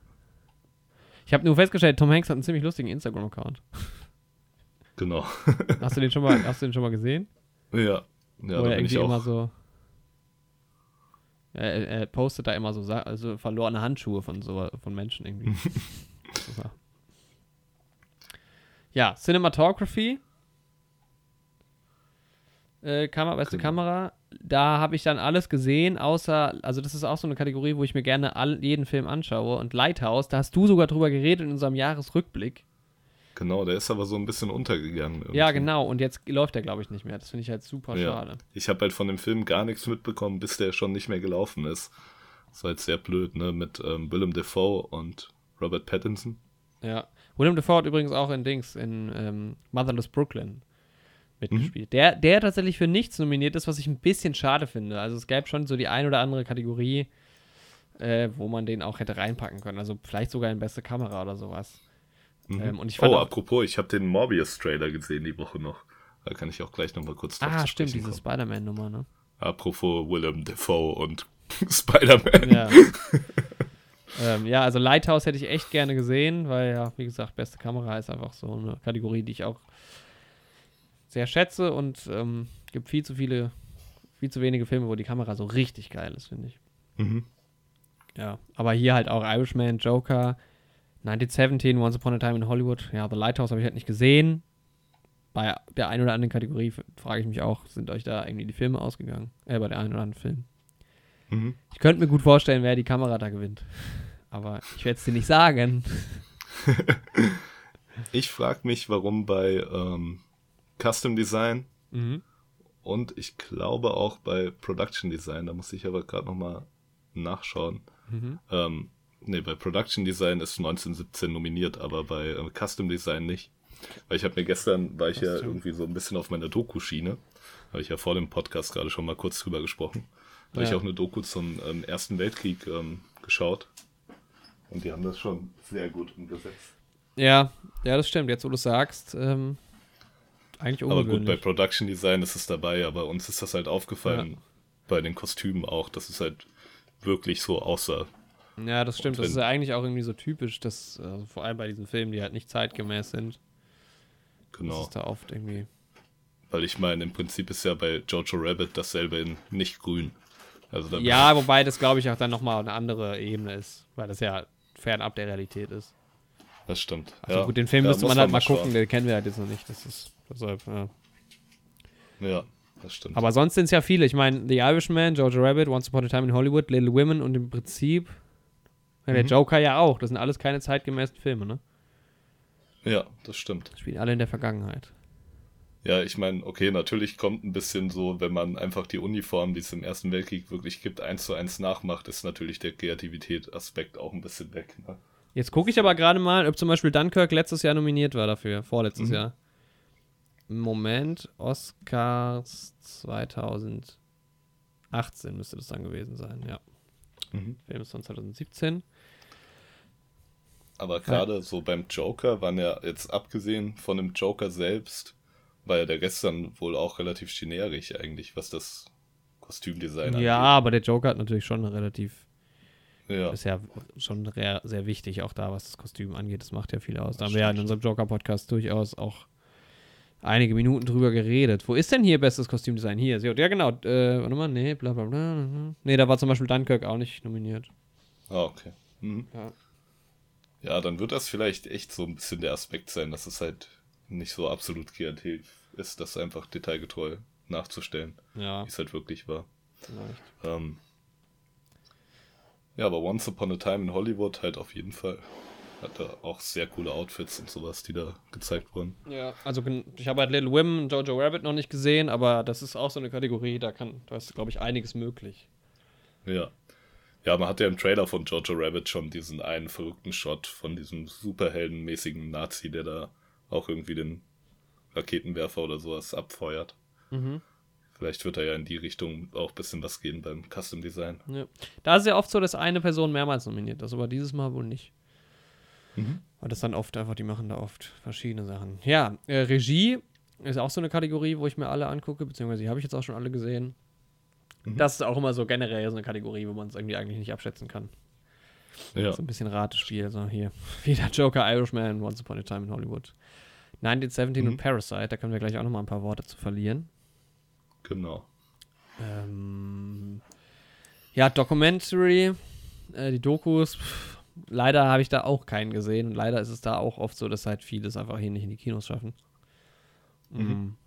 Ich habe nur festgestellt, Tom Hanks hat einen ziemlich lustigen Instagram-Account. Genau. hast du den schon mal, hast du den schon mal gesehen? Ja. Ja, Wo er irgendwie immer so. Er, er, postet da immer so also verlorene Handschuhe von so von Menschen irgendwie. ja, Cinematography. Äh, Kamera, beste genau. Kamera. Da habe ich dann alles gesehen, außer, also das ist auch so eine Kategorie, wo ich mir gerne all, jeden Film anschaue. Und Lighthouse, da hast du sogar drüber geredet in unserem Jahresrückblick. Genau, der ist aber so ein bisschen untergegangen. Irgendwie. Ja, genau. Und jetzt läuft der, glaube ich, nicht mehr. Das finde ich halt super ja. schade. Ich habe halt von dem Film gar nichts mitbekommen, bis der schon nicht mehr gelaufen ist. Das war jetzt sehr blöd, ne? Mit ähm, Willem Dafoe und Robert Pattinson. Ja. Willem Dafoe hat übrigens auch in Dings, in ähm, Motherless Brooklyn mitgespielt. Mhm. Der, der tatsächlich für nichts nominiert ist, was ich ein bisschen schade finde. Also es gäbe schon so die ein oder andere Kategorie, äh, wo man den auch hätte reinpacken können. Also vielleicht sogar in beste Kamera oder sowas. Mhm. Ähm, und ich fand oh, auch, apropos, ich habe den Morbius-Trailer gesehen die Woche noch. Da kann ich auch gleich nochmal kurz drauf Ah, stimmt, diese Spider-Man-Nummer, ne? Apropos Willem Dafoe und Spider-Man. Ja. ähm, ja, also Lighthouse hätte ich echt gerne gesehen, weil ja, wie gesagt, beste Kamera ist einfach so eine Kategorie, die ich auch sehr schätze und ähm, gibt viel zu viele, viel zu wenige Filme, wo die Kamera so richtig geil ist, finde ich. Mhm. Ja, aber hier halt auch Irishman, Joker, 1917, Once Upon a Time in Hollywood. Ja, The Lighthouse habe ich halt nicht gesehen. Bei der einen oder anderen Kategorie frage ich mich auch, sind euch da irgendwie die Filme ausgegangen? Äh, bei der einen oder anderen Film. Mhm. Ich könnte mir gut vorstellen, wer die Kamera da gewinnt. Aber ich werde es dir nicht sagen. ich frage mich, warum bei ähm, Custom Design mhm. und ich glaube auch bei Production Design, da muss ich aber gerade nochmal nachschauen, mhm. ähm, Nee, bei Production Design ist 1917 nominiert, aber bei äh, Custom Design nicht. Weil ich habe mir gestern, war ich ja irgendwie so ein bisschen auf meiner Doku-Schiene, habe ich ja vor dem Podcast gerade schon mal kurz drüber gesprochen. Ja. habe ich auch eine Doku zum ähm, Ersten Weltkrieg ähm, geschaut. Und die haben das schon sehr gut umgesetzt. Ja, ja, das stimmt. Jetzt, wo du sagst, ähm, eigentlich ungewöhnlich. Aber gut, bei Production Design ist es dabei, aber uns ist das halt aufgefallen, ja. bei den Kostümen auch, dass es halt wirklich so aussah ja, das stimmt. Das ist ja eigentlich auch irgendwie so typisch, dass also vor allem bei diesen Filmen, die halt nicht zeitgemäß sind. Genau. Das ist da oft irgendwie. Weil ich meine, im Prinzip ist ja bei Jojo Rabbit dasselbe in nicht grün. Also ja, wobei das glaube ich auch dann nochmal eine andere Ebene ist, weil das ja fernab der Realität ist. Das stimmt. Also ja. gut, den Film ja, müsste man halt mal gucken, schwarz. den kennen wir halt jetzt noch nicht. Das ist deshalb, ja. Ja, das stimmt. Aber sonst sind es ja viele. Ich meine, The Irishman, Jojo Rabbit, Once Upon a Time in Hollywood, Little Women und im Prinzip ja, der mhm. Joker ja auch. Das sind alles keine zeitgemäßen Filme, ne? Ja, das stimmt. Das spielen alle in der Vergangenheit. Ja, ich meine, okay, natürlich kommt ein bisschen so, wenn man einfach die Uniform, die es im Ersten Weltkrieg wirklich gibt, eins zu eins nachmacht, ist natürlich der Kreativität-Aspekt auch ein bisschen weg. Ne? Jetzt gucke ich aber gerade mal, ob zum Beispiel Dunkirk letztes Jahr nominiert war dafür, vorletztes mhm. Jahr. Moment, Oscars 2018 müsste das dann gewesen sein, ja. Mhm. Film ist von 2017. Aber gerade ja. so beim Joker waren ja jetzt abgesehen von dem Joker selbst, war ja der gestern wohl auch relativ generisch eigentlich, was das Kostümdesign angeht. Ja, aber der Joker hat natürlich schon relativ. Ja. Ist ja schon sehr, sehr wichtig, auch da, was das Kostüm angeht. Das macht ja viel aus. Da haben wir ja in unserem Joker-Podcast durchaus auch einige Minuten drüber geredet. Wo ist denn hier bestes Kostümdesign? Hier, ja genau. Äh, warte mal, nee, bla bla bla. Nee, da war zum Beispiel Dunkirk auch nicht nominiert. Ah, okay. Mhm. Ja. Ja, dann wird das vielleicht echt so ein bisschen der Aspekt sein, dass es halt nicht so absolut kreativ ist, das einfach detailgetreu nachzustellen, ja. wie es halt wirklich war. Ähm, ja, aber Once Upon a Time in Hollywood halt auf jeden Fall. Hatte auch sehr coole Outfits und sowas, die da gezeigt wurden. Ja, also ich habe halt Little Women und Jojo Rabbit noch nicht gesehen, aber das ist auch so eine Kategorie, da kann, da ist, glaube ich, einiges möglich. Ja. Ja, man hat ja im Trailer von Jojo Rabbit schon diesen einen verrückten Shot von diesem superheldenmäßigen Nazi, der da auch irgendwie den Raketenwerfer oder sowas abfeuert. Mhm. Vielleicht wird da ja in die Richtung auch ein bisschen was gehen beim Custom Design. Ja. Da ist ja oft so, dass eine Person mehrmals nominiert ist, aber dieses Mal wohl nicht. Mhm. Weil das dann oft einfach, die machen da oft verschiedene Sachen. Ja, äh, Regie ist auch so eine Kategorie, wo ich mir alle angucke, beziehungsweise die habe ich jetzt auch schon alle gesehen. Mhm. Das ist auch immer so generell so eine Kategorie, wo man es irgendwie eigentlich nicht abschätzen kann. Ja. So ein bisschen Ratespiel, so hier. Wieder Joker, Irishman, Once Upon a Time in Hollywood. 1917 mhm. und Parasite, da können wir gleich auch noch mal ein paar Worte zu verlieren. Genau. Ähm, ja, Documentary, äh, die Dokus, pff, leider habe ich da auch keinen gesehen. Und leider ist es da auch oft so, dass halt vieles einfach hier nicht in die Kinos schaffen. Mhm. Mm,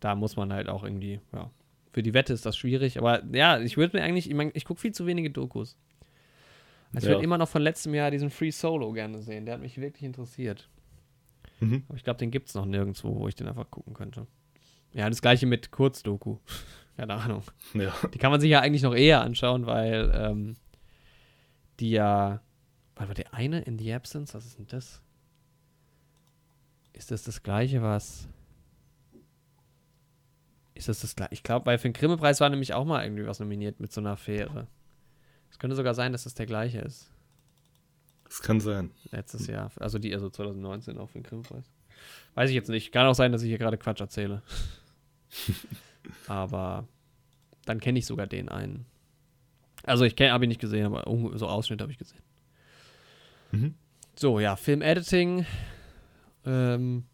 da muss man halt auch irgendwie, ja. Für die Wette ist das schwierig, aber ja, ich würde mir eigentlich, ich, mein, ich gucke viel zu wenige Dokus. Also ich würde immer noch von letztem Jahr diesen Free Solo gerne sehen. Der hat mich wirklich interessiert. Mhm. Aber ich glaube, den gibt es noch nirgendwo, wo ich den einfach gucken könnte. Ja, das gleiche mit Kurzdoku. Keine Ahnung. Ja. Die kann man sich ja eigentlich noch eher anschauen, weil ähm, die ja. Warte, der eine in The Absence, was ist denn das? Ist das das gleiche, was. Ist das das gleiche? Ich glaube, weil für den Grimme-Preis war nämlich auch mal irgendwie was nominiert mit so einer Affäre. Es könnte sogar sein, dass das der gleiche ist. Das kann sein. Letztes Jahr. Also die, also 2019 auch für den Grimme-Preis. Weiß ich jetzt nicht. Kann auch sein, dass ich hier gerade Quatsch erzähle. aber dann kenne ich sogar den einen. Also ich habe ihn nicht gesehen, aber so Ausschnitt habe ich gesehen. Mhm. So, ja, Film-Editing. Ähm.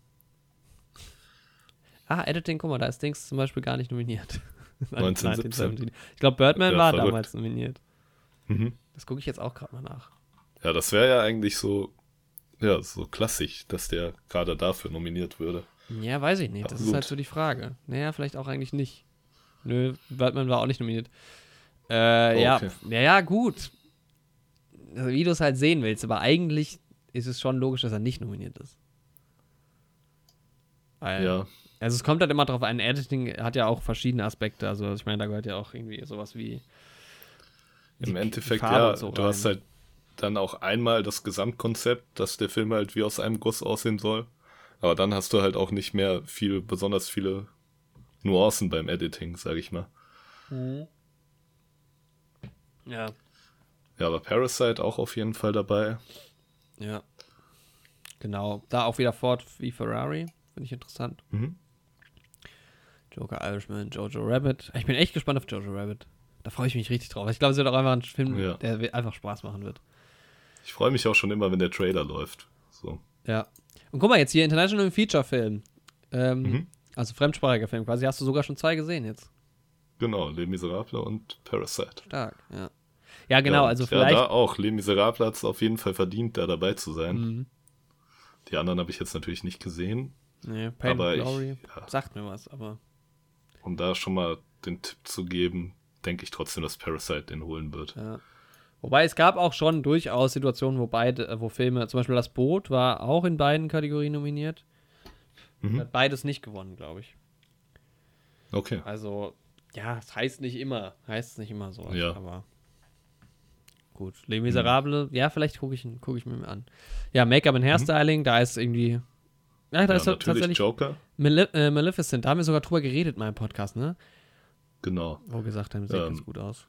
Ah, Editing, guck mal, da ist Dings zum Beispiel gar nicht nominiert. 1917. Ich glaube, Birdman ja, war verrückt. damals nominiert. Mhm. Das gucke ich jetzt auch gerade mal nach. Ja, das wäre ja eigentlich so, ja, so klassisch, dass der gerade dafür nominiert würde. Ja, weiß ich nicht. Das Absolut. ist halt so die Frage. Naja, vielleicht auch eigentlich nicht. Nö, Batman war auch nicht nominiert. Äh, oh, ja, okay. ja, ja, gut. Also, wie du es halt sehen willst, aber eigentlich ist es schon logisch, dass er nicht nominiert ist. Weil, ja. Also es kommt halt immer drauf ein, Editing hat ja auch verschiedene Aspekte. Also ich meine, da gehört ja auch irgendwie sowas wie. Im Endeffekt, ja, so du hast halt dann auch einmal das Gesamtkonzept, dass der Film halt wie aus einem Guss aussehen soll. Aber dann hast du halt auch nicht mehr viel, besonders viele Nuancen beim Editing, sag ich mal. Mhm. Ja. Ja, aber Parasite auch auf jeden Fall dabei. Ja. Genau. Da auch wieder Ford wie Ferrari. Finde ich interessant. Mhm. Joker Irishman, Jojo Rabbit. Ich bin echt gespannt auf Jojo Rabbit. Da freue ich mich richtig drauf. Ich glaube, es wird auch einfach ein Film, ja. der einfach Spaß machen wird. Ich freue mich auch schon immer, wenn der Trailer läuft. So. Ja. Und guck mal, jetzt hier International Feature Film. Ähm, mhm. Also fremdsprachiger Film quasi. Hast du sogar schon zwei gesehen jetzt? Genau, Les Miserables und Parasite. Stark, ja. Ja, genau, ja, also vielleicht. Ja, da auch. Les Miserables hat es auf jeden Fall verdient, da dabei zu sein. Mhm. Die anderen habe ich jetzt natürlich nicht gesehen. Nee, Pain aber Glory ich, ja. sagt mir was, aber. Um da schon mal den Tipp zu geben, denke ich trotzdem, dass Parasite den holen wird. Ja. Wobei es gab auch schon durchaus Situationen, wo beide, äh, wo Filme, zum Beispiel Das Boot war auch in beiden Kategorien nominiert. Mhm. Hat beides nicht gewonnen, glaube ich. Okay. Also, ja, es heißt nicht immer, heißt es nicht immer so. Ja. Aber gut. Les Miserables, mhm. ja, vielleicht gucke ich, guck ich mir an. Ja, Make-up und. Hairstyling, mhm. da ist irgendwie. Ja, da ja, ist tatsächlich Joker. Malef äh, Maleficent, da haben wir sogar drüber geredet in meinem Podcast, ne? Genau. Wo gesagt haben, sieht ähm, ganz gut aus.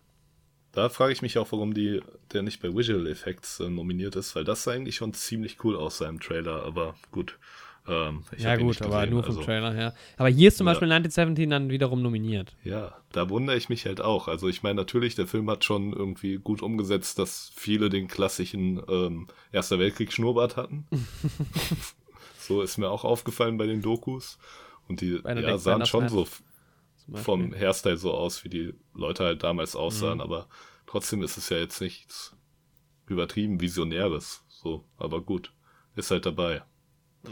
Da frage ich mich auch, warum die, der nicht bei Visual Effects äh, nominiert ist, weil das sah eigentlich schon ziemlich cool aus seinem Trailer, aber gut. Ähm, ja, gut, aber gesehen, nur vom also, Trailer her. Aber hier ist zum ja. Beispiel 1917 dann wiederum nominiert. Ja, da wundere ich mich halt auch. Also, ich meine, natürlich, der Film hat schon irgendwie gut umgesetzt, dass viele den klassischen ähm, Erster Weltkrieg-Schnurrbart hatten. so ist mir auch aufgefallen bei den Dokus. Und die ja, sahen schon so vom Hairstyle so aus, wie die Leute halt damals aussahen, mhm. aber trotzdem ist es ja jetzt nichts übertrieben Visionäres. So, aber gut, ist halt dabei.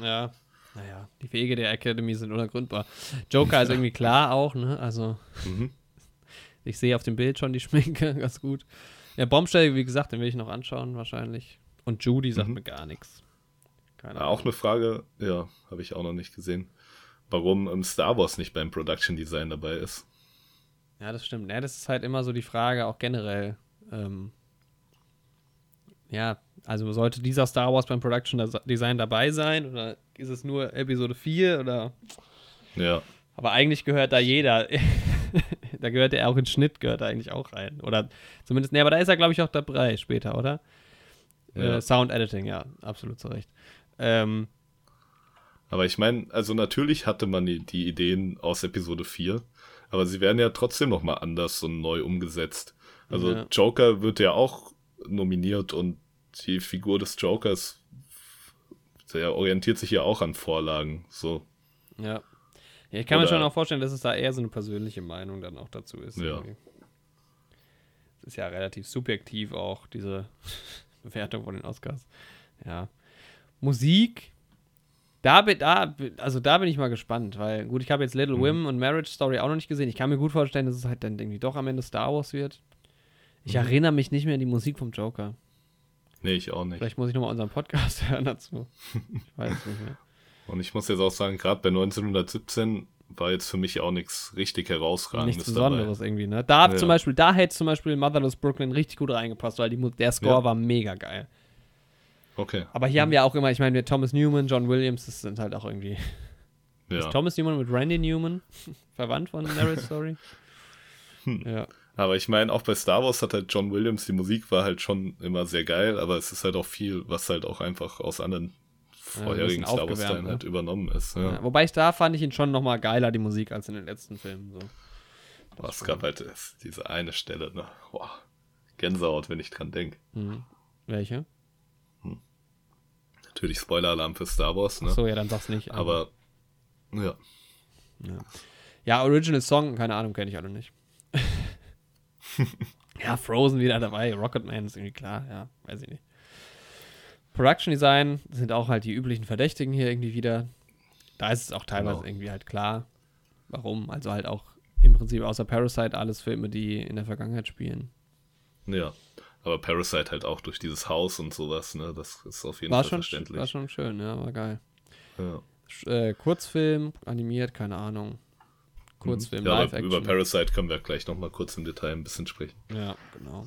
Ja, naja, die Wege der Academy sind unergründbar. Joker ist irgendwie klar auch, ne? Also, mhm. ich sehe auf dem Bild schon die Schminke ganz gut. Ja, Bombstelle, wie gesagt, den will ich noch anschauen, wahrscheinlich. Und Judy sagt mhm. mir gar nichts. Keine Ahnung. Auch eine Frage, ja, habe ich auch noch nicht gesehen warum ähm, Star Wars nicht beim Production Design dabei ist. Ja, das stimmt. Ja, das ist halt immer so die Frage, auch generell. Ähm, ja, also sollte dieser Star Wars beim Production Design dabei sein oder ist es nur Episode 4 oder? Ja. Aber eigentlich gehört da jeder da gehört er auch in Schnitt, gehört er eigentlich auch rein. Oder zumindest, nee, aber da ist er, glaube ich, auch dabei später, oder? Ja. Äh, Sound Editing, ja, absolut zu Recht. Ähm, aber ich meine, also natürlich hatte man die, die, Ideen aus Episode 4, aber sie werden ja trotzdem nochmal anders und neu umgesetzt. Also ja. Joker wird ja auch nominiert und die Figur des Jokers, der orientiert sich ja auch an Vorlagen, so. Ja. Ja, ich kann Oder, mir schon auch vorstellen, dass es da eher so eine persönliche Meinung dann auch dazu ist. Ja. Es ist ja relativ subjektiv auch, diese Bewertung von den Oscars. Ja. Musik, da bin, da, also da bin ich mal gespannt, weil gut, ich habe jetzt Little mhm. Women und Marriage Story auch noch nicht gesehen. Ich kann mir gut vorstellen, dass es halt dann irgendwie doch am Ende Star Wars wird. Ich mhm. erinnere mich nicht mehr an die Musik vom Joker. Nee, ich auch nicht. Vielleicht muss ich nochmal unseren Podcast hören dazu. Ich weiß es nicht mehr. Und ich muss jetzt auch sagen, gerade bei 1917 war jetzt für mich auch nichts richtig herausragendes Nichts Besonderes dabei. irgendwie, ne? Da ja. zum Beispiel, da hätte zum Beispiel Motherless Brooklyn richtig gut reingepasst, weil die, der Score ja. war mega geil. Okay. Aber hier mhm. haben wir auch immer, ich meine, Thomas Newman, John Williams, das sind halt auch irgendwie. Ja. Ist Thomas Newman mit Randy Newman verwandt von Narrow Story? Hm. Ja. Aber ich meine, auch bei Star Wars hat halt John Williams, die Musik war halt schon immer sehr geil, aber es ist halt auch viel, was halt auch einfach aus anderen vorherigen ja, Star Wars-Teilen ne? halt übernommen ist. Ja. Ja, wobei ich da fand ich ihn schon nochmal geiler, die Musik, als in den letzten Filmen. So. Boah, es gab halt diese eine Stelle, ne? Boah, Gänsehaut, wenn ich dran denke. Mhm. Welche? Natürlich Spoiler-Alarm für Star Wars, ne? Ach so, ja, dann sag's nicht. Aber, ja. ja. Ja, Original Song, keine Ahnung, kenne ich alle nicht. ja, Frozen wieder dabei, Rocketman ist irgendwie klar, ja, weiß ich nicht. Production Design sind auch halt die üblichen Verdächtigen hier irgendwie wieder. Da ist es auch teilweise genau. irgendwie halt klar, warum. Also halt auch im Prinzip außer Parasite alles Filme, die in der Vergangenheit spielen. Ja, aber Parasite halt auch durch dieses Haus und sowas, ne? Das ist auf jeden war Fall schon, verständlich. War schon schön, ja, war geil. Ja. Äh, Kurzfilm, animiert, keine Ahnung. Kurzfilm, ja, Live-Action. Über Parasite können wir gleich nochmal kurz im Detail ein bisschen sprechen. Ja, genau.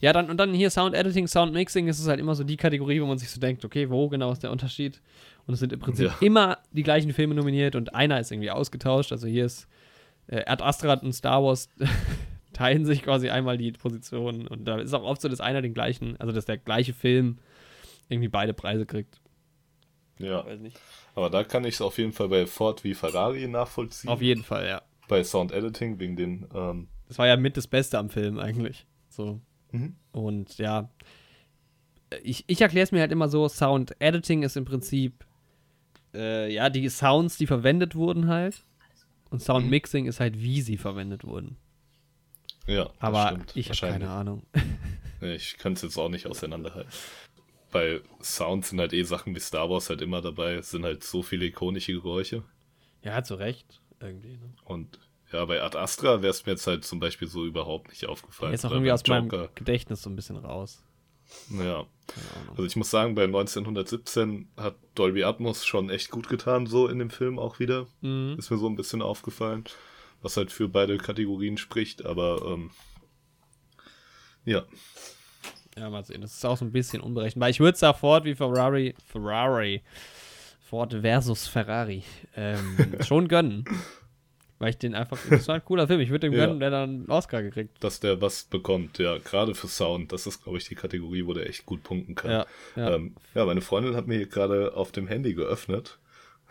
Ja, dann und dann hier Sound Editing, Sound Mixing ist es halt immer so die Kategorie, wo man sich so denkt, okay, wo genau ist der Unterschied? Und es sind im Prinzip ja. immer die gleichen Filme nominiert und einer ist irgendwie ausgetauscht. Also hier ist äh, Ad Astra und Star Wars teilen sich quasi einmal die Positionen und da ist auch oft so, dass einer den gleichen, also dass der gleiche Film irgendwie beide Preise kriegt. Ja. Aber da kann ich es auf jeden Fall bei Ford wie Ferrari nachvollziehen. Auf jeden Fall, ja bei Sound Editing wegen den. Ähm das war ja mit das Beste am Film eigentlich. So. Mhm. Und ja, ich, ich erkläre es mir halt immer so: Sound Editing ist im Prinzip äh, ja die Sounds, die verwendet wurden halt. Und Sound mhm. Mixing ist halt, wie sie verwendet wurden. Ja, aber stimmt. ich habe keine Ahnung. ich kann es jetzt auch nicht auseinanderhalten. Bei Sounds sind halt eh Sachen wie Star Wars halt immer dabei. Es sind halt so viele ikonische Geräusche. Ja, zu Recht irgendwie. Ne? Und ja, bei Ad Astra wäre es mir jetzt halt zum Beispiel so überhaupt nicht aufgefallen. Jetzt auch irgendwie aus Joker. meinem Gedächtnis so ein bisschen raus. Ja. Also ich muss sagen, bei 1917 hat Dolby Atmos schon echt gut getan, so in dem Film auch wieder. Mhm. Ist mir so ein bisschen aufgefallen, was halt für beide Kategorien spricht, aber ähm, ja. Ja, mal sehen. Das ist auch so ein bisschen unberechenbar. Ich würde es da Ford wie Ferrari, Ferrari Ford versus Ferrari ähm, schon gönnen. Weil ich den einfach, das war ein cooler Film. Ich würde dem ja. gönnen, der dann einen Oscar gekriegt. Dass der was bekommt, ja. Gerade für Sound. Das ist, glaube ich, die Kategorie, wo der echt gut punkten kann. Ja, ja. Ähm, ja meine Freundin hat mir gerade auf dem Handy geöffnet.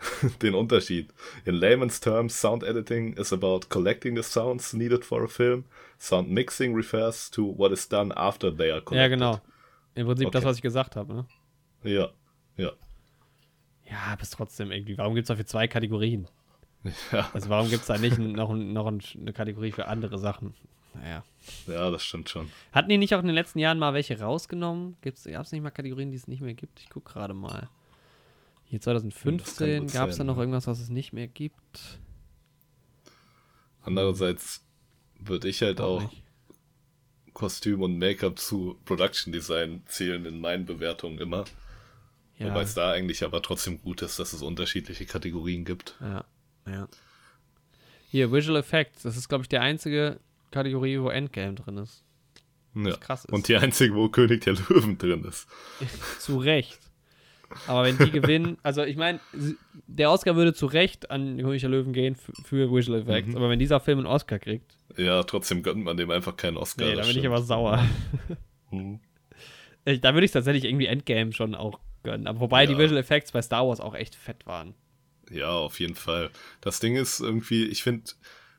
den Unterschied. In layman's terms, sound editing is about collecting the sounds needed for a film. Sound mixing refers to what is done after they are collected. Ja, genau. Im Prinzip okay. das, was ich gesagt habe, ne? Ja, ja. Ja, aber trotzdem irgendwie. Warum gibt es dafür zwei Kategorien? Ja. Also warum gibt es da nicht noch, noch eine Kategorie für andere Sachen? Naja. Ja, das stimmt schon. Hatten die nicht auch in den letzten Jahren mal welche rausgenommen? Gab es nicht mal Kategorien, die es nicht mehr gibt? Ich gucke gerade mal. Hier 2015 gab es da noch irgendwas, was es nicht mehr gibt. Andererseits würde ich halt auch, auch Kostüm und Make-up zu Production Design zählen in meinen Bewertungen immer. Ja. Wobei es da eigentlich aber trotzdem gut ist, dass es unterschiedliche Kategorien gibt. Ja, ja. Hier, Visual Effects. Das ist, glaube ich, die einzige Kategorie, wo Endgame drin ist. Ja. krass ist. Und die einzige, wo König der Löwen drin ist. Zu Recht. Aber wenn die gewinnen, also ich meine, der Oscar würde zu Recht an König der Löwen gehen für Visual Effects, mhm. aber wenn dieser Film einen Oscar kriegt. Ja, trotzdem gönnt man dem einfach keinen Oscar. Nee, da bin ich aber sauer. Mhm. Ich, da würde ich tatsächlich irgendwie Endgame schon auch gönnen. Aber wobei ja. die Visual Effects bei Star Wars auch echt fett waren. Ja, auf jeden Fall. Das Ding ist irgendwie, ich finde,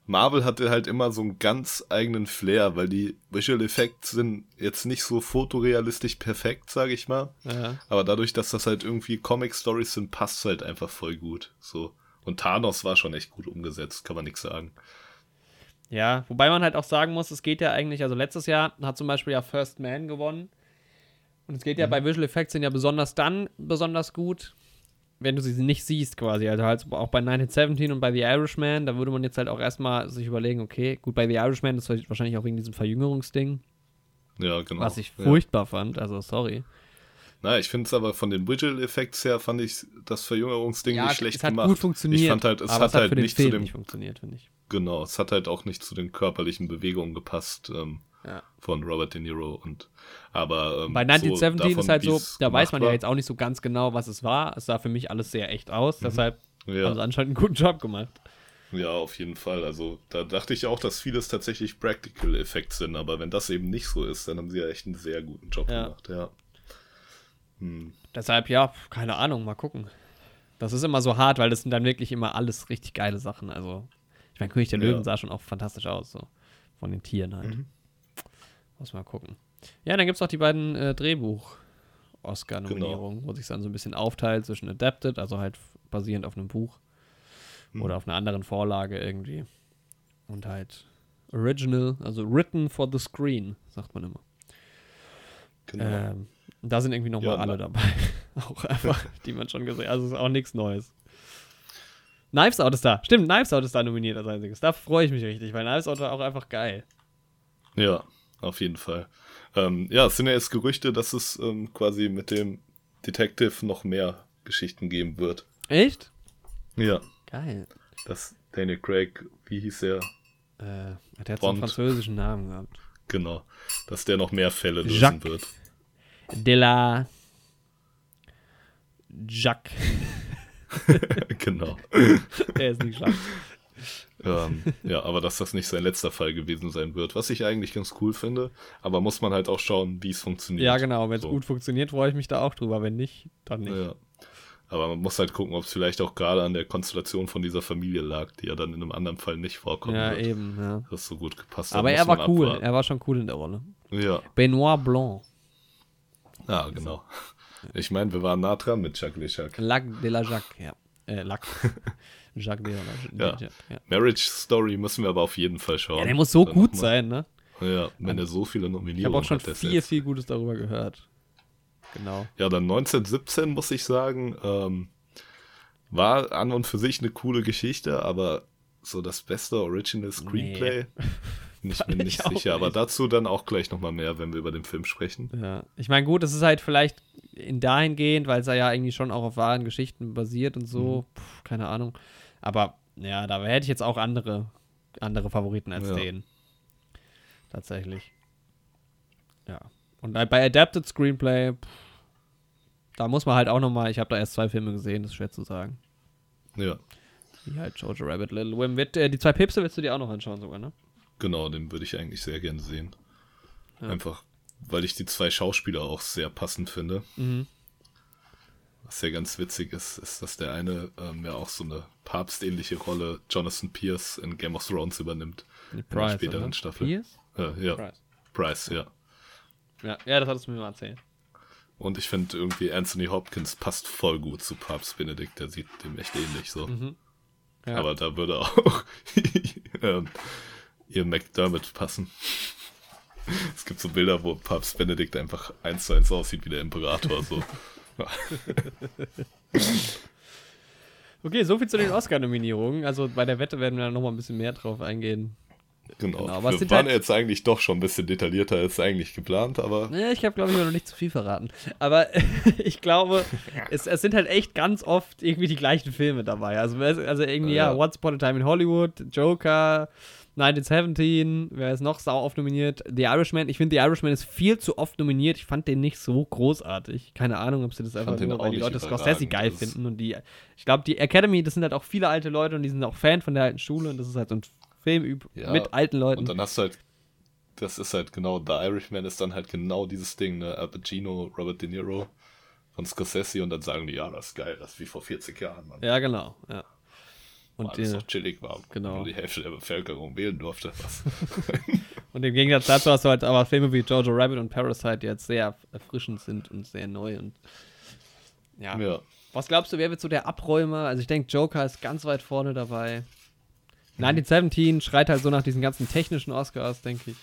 Marvel hatte halt immer so einen ganz eigenen Flair, weil die Visual Effects sind jetzt nicht so fotorealistisch perfekt, sage ich mal. Ja. Aber dadurch, dass das halt irgendwie Comic Stories sind, passt es halt einfach voll gut. So. Und Thanos war schon echt gut umgesetzt, kann man nichts sagen. Ja, wobei man halt auch sagen muss, es geht ja eigentlich, also letztes Jahr hat zum Beispiel ja First Man gewonnen. Und es geht ja mhm. bei Visual Effects sind ja besonders dann besonders gut, wenn du sie nicht siehst quasi. Also halt auch bei 1917 und bei The Irishman, da würde man jetzt halt auch erstmal sich überlegen, okay, gut, bei The Irishman ist wahrscheinlich auch wegen diesem Verjüngungsding. Ja, genau. Was ich furchtbar ja. fand, also sorry. Na, ich finde es aber von den Visual Effects her fand ich das Verjüngerungsding ja, nicht schlecht es hat gemacht. gut funktioniert. Ich fand halt, es hat, es hat halt nicht Film zu dem nicht funktioniert, finde ich. Genau, es hat halt auch nicht zu den körperlichen Bewegungen gepasst ähm, ja. von Robert De Niro und aber ähm, bei 1917 so ist halt so, da weiß man war. ja jetzt auch nicht so ganz genau, was es war. Es sah für mich alles sehr echt aus, mhm. deshalb ja. haben sie anscheinend einen guten Job gemacht. Ja, auf jeden Fall. Also da dachte ich auch, dass vieles tatsächlich Practical Effects sind, aber wenn das eben nicht so ist, dann haben sie ja echt einen sehr guten Job ja. gemacht, ja. Hm. Deshalb, ja, keine Ahnung, mal gucken. Das ist immer so hart, weil das sind dann wirklich immer alles richtig geile Sachen. Also, ich meine, König der Löwen sah schon auch fantastisch aus, so. Von den Tieren halt. Mhm. Muss mal gucken. Ja, dann gibt es noch die beiden äh, Drehbuch-Oscar-Nominierungen, genau. wo sich dann so ein bisschen aufteilt zwischen Adapted, also halt basierend auf einem Buch hm. oder auf einer anderen Vorlage irgendwie. Und halt Original, also written for the screen, sagt man immer. Genau. Ähm, da sind irgendwie nochmal ja, alle dabei. auch einfach, die man schon gesehen hat. Also ist auch nichts Neues. Knives Out ist da. Stimmt, Knives Out ist da nominiert als einziges. Da freue ich mich richtig, weil Knives Out war auch einfach geil. Ja, auf jeden Fall. Ähm, ja, es sind ja jetzt Gerüchte, dass es ähm, quasi mit dem Detective noch mehr Geschichten geben wird. Echt? Ja. Geil. Dass Daniel Craig, wie hieß er? Äh, der hat so einen französischen Namen gehabt. Genau. Dass der noch mehr Fälle lösen Jacques wird. De la Jacques. genau. er ist nicht Jacques ähm, ja, aber dass das nicht sein letzter Fall gewesen sein wird, was ich eigentlich ganz cool finde. Aber muss man halt auch schauen, wie es funktioniert. Ja, genau. Wenn es so. gut funktioniert, freue ich mich da auch drüber. Wenn nicht, dann nicht. Ja. Aber man muss halt gucken, ob es vielleicht auch gerade an der Konstellation von dieser Familie lag, die ja dann in einem anderen Fall nicht vorkommen ja, wird. Eben, ja, Das so gut gepasst hat. Aber er war cool. Abwarten. Er war schon cool in der Rolle. Ja. Benoit Blanc. Ja, genau. Ich meine, wir waren nah dran mit Jacques Lechac. Lac de la Jacques, ja. Äh, Lac. Jacques Deon. Ja. ja. Marriage Story müssen wir aber auf jeden Fall schauen. Ja, der muss so Dann gut sein, ne? Ja, wenn er so viele Nominierungen hat. Ich habe auch schon viel, viel Gutes darüber gehört. Genau. Ja, dann 1917 muss ich sagen, ähm, war an und für sich eine coole Geschichte, aber so das beste Original Screenplay. Nee. Bin nicht sicher, nicht. aber dazu dann auch gleich nochmal mehr, wenn wir über den Film sprechen. Ja, ich meine, gut, es ist halt vielleicht in dahingehend, weil es ja irgendwie schon auch auf wahren Geschichten basiert und so, mhm. Puh, keine Ahnung. Aber ja, da hätte ich jetzt auch andere, andere Favoriten als ja. den. Tatsächlich. Ja. Und bei Adapted Screenplay, pff, da muss man halt auch nochmal, ich habe da erst zwei Filme gesehen, das ist schwer zu sagen. Ja. Wie halt Jojo Rabbit, Little Women. Äh, die zwei Pipse willst du dir auch noch anschauen sogar, ne? Genau, den würde ich eigentlich sehr gerne sehen. Ja. Einfach, weil ich die zwei Schauspieler auch sehr passend finde. Mhm. Was ja ganz witzig ist, ist, dass der eine ähm, ja auch so eine papstähnliche Rolle Jonathan Pierce in Game of Thrones übernimmt. Price, in der späteren oder? Staffel. Pierce? Äh, ja. Price. Price, ja. ja. Ja, das hattest du mir mal erzählt. Und ich finde irgendwie Anthony Hopkins passt voll gut zu Papst Benedikt, der sieht dem echt ähnlich so. Mhm. Ja. Aber da würde auch ähm, ihr McDermott passen. Es gibt so Bilder, wo Papst Benedikt einfach eins zu eins aussieht wie der Imperator. So. okay, soviel zu den Oscar-Nominierungen. Also bei der Wette werden wir dann nochmal ein bisschen mehr drauf eingehen. Genau. genau. wir waren halt, jetzt eigentlich doch schon ein bisschen detaillierter als eigentlich geplant, aber. Ja, ich habe, glaube ich, noch nicht zu viel verraten. Aber ich glaube, es, es, sind halt echt ganz oft irgendwie die gleichen Filme dabei. Also, also irgendwie, ja, ja Once Upon a Time in Hollywood, Joker, 1917, wer ist noch sau oft nominiert? The Irishman. Ich finde, The Irishman ist viel zu oft nominiert. Ich fand den nicht so großartig. Keine Ahnung, ob sie das einfach nur, weil die Leute Scorsese geil finden. Und die, ich glaube, die Academy, das sind halt auch viele alte Leute und die sind auch Fan von der alten Schule und das ist halt so ein Film ja, mit alten Leuten. Und dann hast du halt, das ist halt genau, The Irishman ist dann halt genau dieses Ding, ne? Al Pacino, Robert De Niro von Scorsese und dann sagen die, ja, das ist geil, das ist wie vor 40 Jahren, Mann. Ja, genau, ja. Und Weil es doch chillig war, genau. nur die Hälfte der Bevölkerung wählen durfte. Und im Gegensatz dazu hast du halt aber Filme wie Jojo Rabbit und Parasite, die jetzt sehr erfrischend sind und sehr neu und ja. ja. Was glaubst du, wer wird so der Abräumer? Also ich denke, Joker ist ganz weit vorne dabei. 1917 mhm. schreit halt so nach diesen ganzen technischen Oscars, denke ich.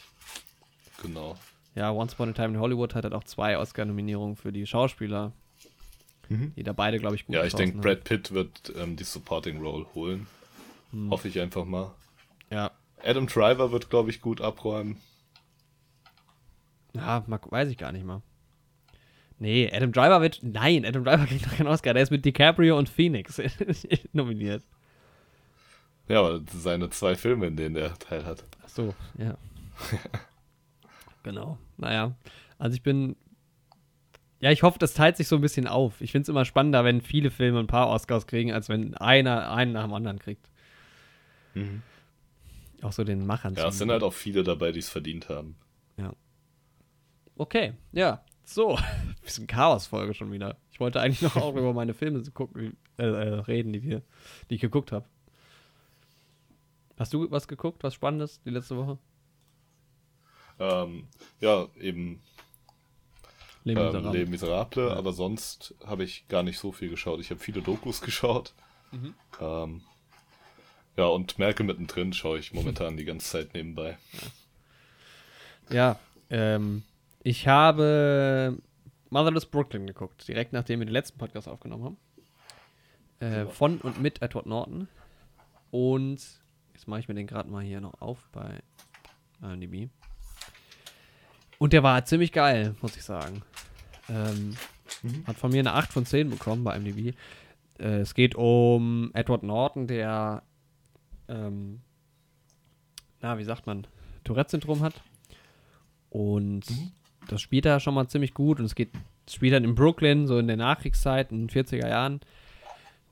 Genau. Ja, Once Upon a Time in Hollywood hat halt auch zwei Oscar-Nominierungen für die Schauspieler. Mhm. Die da beide, glaube ich, gut Ja, ich denke, Brad Pitt wird ähm, die Supporting Role holen. Mhm. Hoffe ich einfach mal. Ja. Adam Driver wird, glaube ich, gut abräumen. Ja, weiß ich gar nicht mal. Nee, Adam Driver wird. Nein, Adam Driver kriegt noch keinen Oscar. Der ist mit DiCaprio und Phoenix nominiert. Ja, aber seine zwei Filme, in denen er teil hat. Ach so, ja. genau. Naja, also ich bin ja, ich hoffe, das teilt sich so ein bisschen auf. Ich finde es immer spannender, wenn viele Filme ein paar Oscars kriegen, als wenn einer einen nach dem anderen kriegt. Mhm. Auch so den Machern. Ja, es sind halt auch viele dabei, die es verdient haben. Ja. Okay, ja. So, bisschen Chaos-Folge schon wieder. Ich wollte eigentlich noch auch über meine Filme gucken, äh, äh, reden, die, wir, die ich geguckt habe. Hast du was geguckt, was Spannendes die letzte Woche? Ähm, ja, eben Les Miserables, ähm, Les Miserables ja. aber sonst habe ich gar nicht so viel geschaut. Ich habe viele Dokus geschaut. Mhm. Ähm, ja, und Merkel mittendrin schaue ich momentan die ganze Zeit nebenbei. Ja, ähm, ich habe Motherless Brooklyn geguckt, direkt nachdem wir den letzten Podcast aufgenommen haben. Äh, von und mit Edward Norton. Und jetzt mache ich mir den gerade mal hier noch auf bei IMDb. Und der war ziemlich geil, muss ich sagen. Ähm, mhm. Hat von mir eine 8 von 10 bekommen bei MDB. Äh, es geht um Edward Norton, der, ähm, na, wie sagt man, Tourette-Syndrom hat. Und mhm. das spielt er schon mal ziemlich gut. Und es geht, es spielt dann in Brooklyn, so in der Nachkriegszeit, in den 40er Jahren.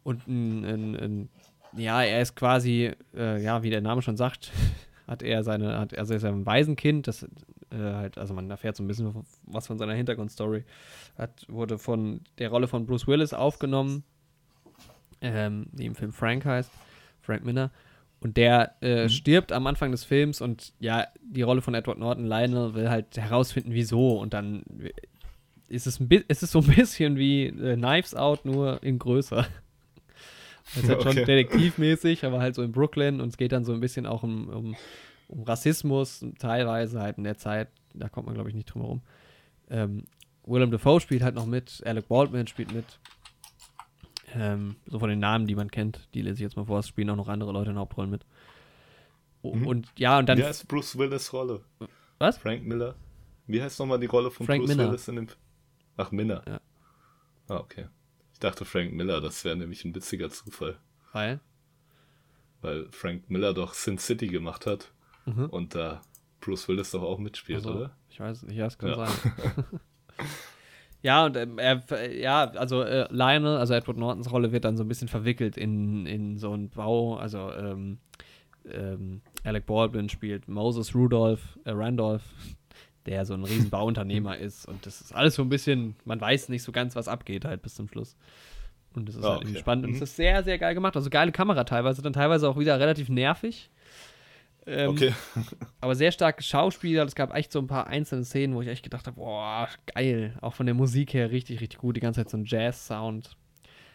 Und ein, ein, ein ja, er ist quasi, äh, ja, wie der Name schon sagt, hat er seine, hat, also er ist ein Waisenkind, das äh, halt, also man erfährt so ein bisschen was von seiner Hintergrundstory. Hat, wurde von der Rolle von Bruce Willis aufgenommen, ähm, die im Film Frank heißt, Frank Miller. Und der äh, mhm. stirbt am Anfang des Films und ja, die Rolle von Edward Norton, Lionel, will halt herausfinden, wieso. Und dann ist es, ein ist es so ein bisschen wie äh, Knives Out, nur in größer. Es ist halt okay. schon detektivmäßig, aber halt so in Brooklyn und es geht dann so ein bisschen auch um, um um Rassismus, teilweise halt in der Zeit, da kommt man glaube ich nicht drum herum. Ähm, Willem Dafoe spielt halt noch mit, Alec Baldwin spielt mit. Ähm, so von den Namen, die man kennt, die lese ich jetzt mal vor, es spielen auch noch andere Leute in Hauptrollen mit. mhm. Und ja, und dann. Wie heißt Bruce Willis Rolle? Was? Frank Miller. Wie heißt nochmal die Rolle von Frank Bruce Miller. Willis in dem. Ach, Miller. Ja. Ah, okay. Ich dachte Frank Miller, das wäre nämlich ein witziger Zufall. Weil? Weil Frank Miller doch Sin City gemacht hat. Mhm. Und da Bruce Willis doch auch mitspielt, also, oder? Ich weiß nicht, ja, es kann ja. sein. ja, und ähm, er, ja, also äh, Lionel, also Edward Nortons Rolle wird dann so ein bisschen verwickelt in, in so einen Bau, also ähm, ähm, Alec Baldwin spielt Moses Rudolph, äh, Randolph, der so ein riesen Bauunternehmer ist und das ist alles so ein bisschen, man weiß nicht so ganz, was abgeht halt bis zum Schluss. Und das ist oh, halt okay. spannend mhm. und es ist sehr, sehr geil gemacht. Also geile Kamera teilweise, dann teilweise auch wieder relativ nervig. Ähm, okay. aber sehr starke Schauspieler. Es gab echt so ein paar einzelne Szenen, wo ich echt gedacht habe, boah, geil. Auch von der Musik her richtig, richtig gut. Die ganze Zeit so ein Jazz-Sound.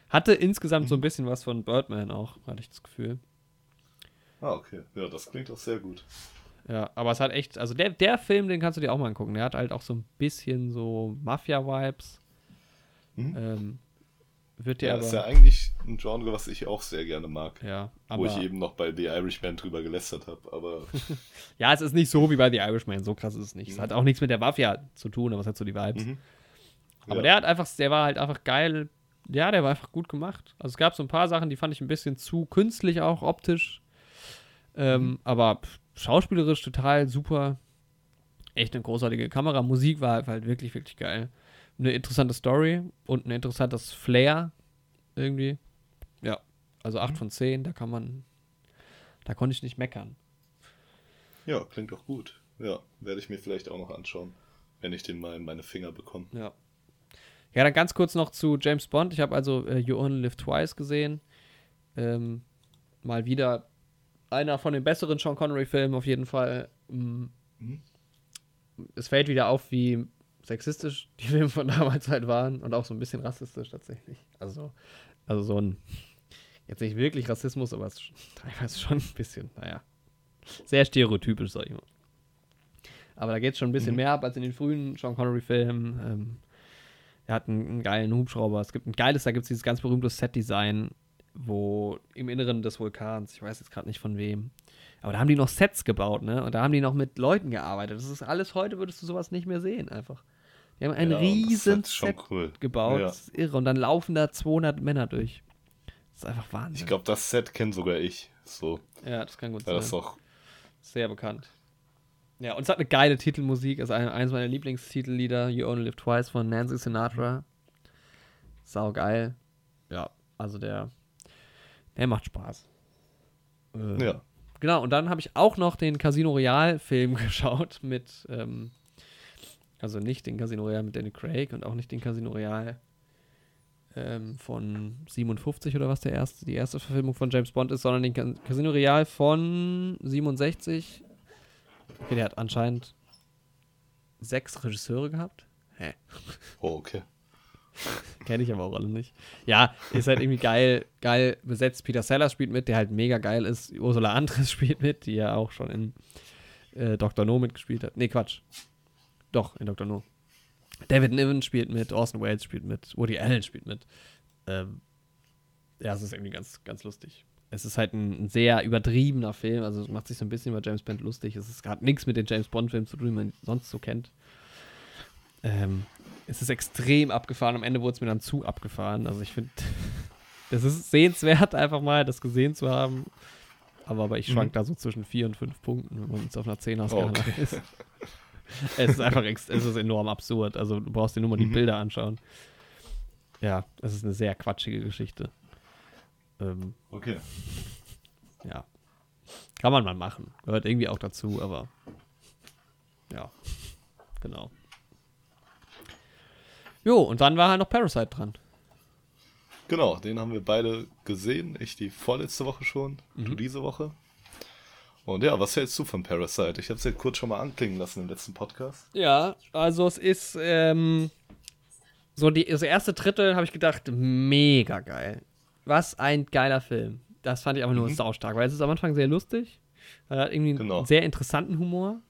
Hatte insgesamt mhm. so ein mhm. bisschen was von Birdman auch, hatte ich das Gefühl. Ah, okay. Ja, das klingt auch sehr gut. Ja, aber es hat echt, also der, der Film, den kannst du dir auch mal angucken. Der hat halt auch so ein bisschen so Mafia-Vibes. Mhm. Ähm, wird dir ja, aber, ist ja eigentlich ein Genre, was ich auch sehr gerne mag. Ja, aber, wo ich eben noch bei The Irishman drüber gelästert habe, aber. ja, es ist nicht so wie bei The Irishman, so krass ist es nicht. Mhm. Es hat auch nichts mit der Mafia zu tun, aber es hat so die Vibes. Mhm. Aber ja. der hat einfach, der war halt einfach geil. Ja, der war einfach gut gemacht. Also es gab so ein paar Sachen, die fand ich ein bisschen zu künstlich auch optisch. Ähm, mhm. Aber schauspielerisch total super. Echt eine großartige Kamera. Musik war halt wirklich, wirklich geil. Eine interessante Story und ein interessantes Flair irgendwie. Ja, also 8 mhm. von 10, da kann man, da konnte ich nicht meckern. Ja, klingt doch gut. Ja, werde ich mir vielleicht auch noch anschauen, wenn ich den mal in meine Finger bekomme. Ja. Ja, dann ganz kurz noch zu James Bond. Ich habe also äh, You Only Live Twice gesehen. Ähm, mal wieder einer von den besseren Sean Connery-Filmen auf jeden Fall. Mm. Mhm. Es fällt wieder auf, wie sexistisch die Filme von damals halt waren und auch so ein bisschen rassistisch tatsächlich. Also, also so ein, jetzt nicht wirklich Rassismus, aber es ist teilweise schon ein bisschen, naja, sehr stereotypisch, sag ich mal. Aber da geht es schon ein bisschen mhm. mehr ab als in den frühen Sean Connery-Filmen. Ähm, er hat einen, einen, geilen Hubschrauber. Es gibt ein geiles, da gibt es dieses ganz berühmte Set-Design, wo im Inneren des Vulkans, ich weiß jetzt gerade nicht von wem, aber da haben die noch Sets gebaut, ne? Und da haben die noch mit Leuten gearbeitet. Das ist alles heute, würdest du sowas nicht mehr sehen, einfach. Die haben ein ja, riesen Set cool. gebaut. Ja. Das ist irre. Und dann laufen da 200 Männer durch. Das ist einfach Wahnsinn. Ich glaube, das Set kenne sogar ich. So. Ja, das kann gut sein. Das ist auch sehr bekannt. Ja, und es hat eine geile Titelmusik. Also eines meiner Lieblingstitellieder, You Only Live Twice von Nancy Sinatra. Sau geil. Ja, also der, der macht Spaß. Äh, ja. Genau, und dann habe ich auch noch den Casino Royale-Film geschaut mit, ähm, also nicht den Casino Royale mit Danny Craig und auch nicht den Casino Royale ähm, von 57 oder was der erste, die erste Verfilmung von James Bond ist, sondern den Casino Royale von 67 Okay, der hat anscheinend sechs Regisseure gehabt. Hä? Oh, okay. Kenne ich aber auch alle nicht. Ja, ist halt irgendwie geil, geil besetzt. Peter Sellers spielt mit, der halt mega geil ist. Ursula Andres spielt mit, die ja auch schon in äh, Dr. No mitgespielt hat. Nee, Quatsch. Doch, in Dr. No. David Niven spielt mit, Orson Welles spielt mit, Woody Allen spielt mit. Ähm, ja, es ist irgendwie ganz, ganz lustig es ist halt ein, ein, sehr übertriebener Film, also es macht sich so ein bisschen über James Bond lustig. Es ist gerade nichts mit den James Bond-Filmen zu tun, die man sonst so kennt. Ähm, es ist extrem abgefahren. Am Ende wurde es mir dann zu abgefahren. Also ich finde, es ist sehenswert, einfach mal das gesehen zu haben. Aber, aber ich schwank mhm. da so zwischen vier und fünf Punkten, wenn man es auf einer 10 oh, okay. ist. es ist einfach es ist enorm absurd. Also du brauchst dir nur mal mhm. die Bilder anschauen. Ja, es ist eine sehr quatschige Geschichte. Ähm, okay. Ja. Kann man mal machen. Gehört irgendwie auch dazu, aber ja. Genau. Jo, und dann war halt noch Parasite dran. Genau, den haben wir beide gesehen. Ich die vorletzte Woche schon, mhm. du diese Woche. Und ja, was hältst du von Parasite? Ich habe es ja kurz schon mal anklingen lassen im letzten Podcast. Ja, also es ist ähm, so die, das erste Drittel habe ich gedacht, mega geil was ein geiler Film. Das fand ich aber nur mhm. saustark, weil es ist am Anfang sehr lustig. Er hat irgendwie genau. einen sehr interessanten Humor.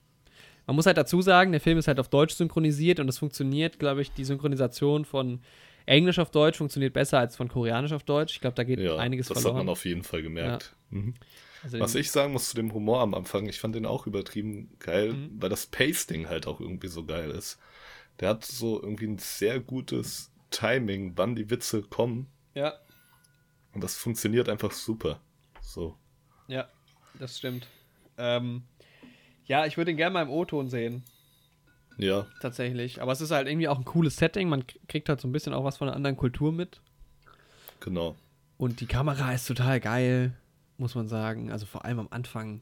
Man muss halt dazu sagen, der Film ist halt auf Deutsch synchronisiert und es funktioniert, glaube ich, die Synchronisation von Englisch auf Deutsch funktioniert besser als von Koreanisch auf Deutsch. Ich glaube, da geht ja, einiges das verloren. Das hat man auf jeden Fall gemerkt. Ja. Mhm. Also Was ich sagen muss zu dem Humor am Anfang, ich fand den auch übertrieben geil, mhm. weil das Pasting halt auch irgendwie so geil ist. Der hat so irgendwie ein sehr gutes Timing, wann die Witze kommen. Ja. Und das funktioniert einfach super. So. Ja, das stimmt. Ähm, ja, ich würde ihn gerne mal im O-Ton sehen. Ja. Tatsächlich. Aber es ist halt irgendwie auch ein cooles Setting. Man kriegt halt so ein bisschen auch was von einer anderen Kultur mit. Genau. Und die Kamera ist total geil, muss man sagen. Also vor allem am Anfang.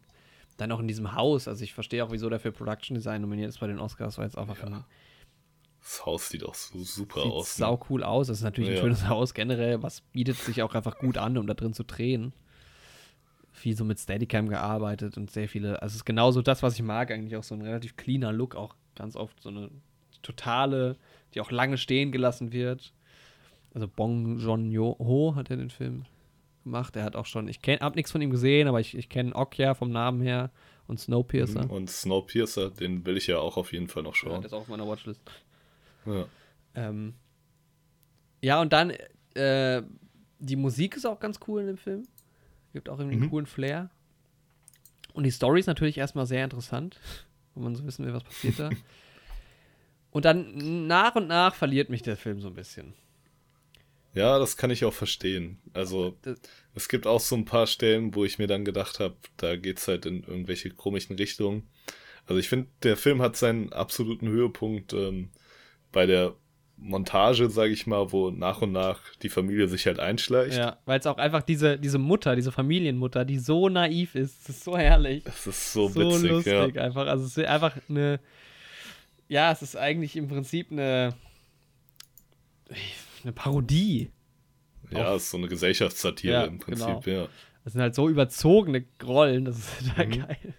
Dann auch in diesem Haus. Also ich verstehe auch, wieso der für Production Design nominiert ist bei den Oscars, weil es einfach ja. ein das Haus sieht auch so super sieht aus. Sieht ne? sau cool aus. Das ist natürlich ja. ein schönes Haus generell. Was bietet sich auch einfach gut an, um da drin zu drehen. Viel so mit Steadicam gearbeitet und sehr viele. Also es ist genauso das, was ich mag, eigentlich auch so ein relativ cleaner Look. Auch ganz oft so eine totale, die auch lange stehen gelassen wird. Also Bong Joon-ho hat er den Film gemacht. Er hat auch schon, ich habe nichts von ihm gesehen, aber ich, ich kenne Okja vom Namen her und Snowpiercer. Mhm, und Snowpiercer, den will ich ja auch auf jeden Fall noch schauen. Ja, der ist auch auf meiner Watchlist. Ja. Ähm, ja, und dann, äh, die Musik ist auch ganz cool in dem Film. Gibt auch irgendwie mhm. einen coolen Flair. Und die Story ist natürlich erstmal sehr interessant, wo man so wissen will, was passiert da. und dann nach und nach verliert mich der Film so ein bisschen. Ja, das kann ich auch verstehen. Also, das, es gibt auch so ein paar Stellen, wo ich mir dann gedacht habe, da geht's halt in irgendwelche komischen Richtungen. Also, ich finde, der Film hat seinen absoluten Höhepunkt ähm, bei der Montage, sage ich mal, wo nach und nach die Familie sich halt einschleicht. Ja, weil es auch einfach diese, diese Mutter, diese Familienmutter, die so naiv ist, das ist so herrlich. Es ist so, so witzig, lustig ja. einfach. Also es ist einfach eine, ja, es ist eigentlich im Prinzip eine, eine Parodie. Ja, es ist so eine Gesellschaftssatire ja, im Prinzip, genau. ja. Das sind halt so überzogene Rollen, das ist total mhm. geil.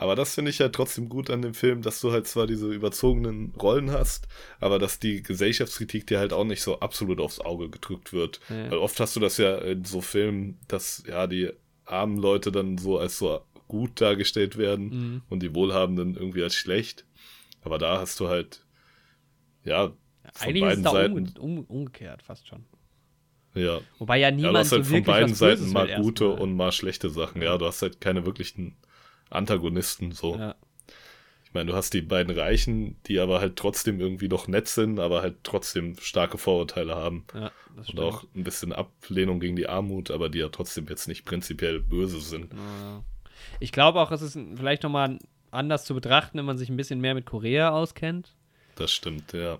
Aber das finde ich halt trotzdem gut an dem Film, dass du halt zwar diese überzogenen Rollen hast, aber dass die Gesellschaftskritik dir halt auch nicht so absolut aufs Auge gedrückt wird. Ja. Weil oft hast du das ja in so Filmen, dass ja die armen Leute dann so als so gut dargestellt werden mhm. und die Wohlhabenden irgendwie als schlecht. Aber da hast du halt, ja, von Eigentlich beiden ist es Seiten. Um, um, umgekehrt fast schon. Ja. Wobei ja niemand ja, du hast halt so von beiden Seiten mal gute und mal schlechte Sachen. Ja, du hast halt keine wirklichen Antagonisten so. Ja. Ich meine, du hast die beiden Reichen, die aber halt trotzdem irgendwie noch nett sind, aber halt trotzdem starke Vorurteile haben. Ja, und auch ein bisschen Ablehnung gegen die Armut, aber die ja trotzdem jetzt nicht prinzipiell böse sind. Ich glaube auch, es ist vielleicht nochmal anders zu betrachten, wenn man sich ein bisschen mehr mit Korea auskennt. Das stimmt, ja.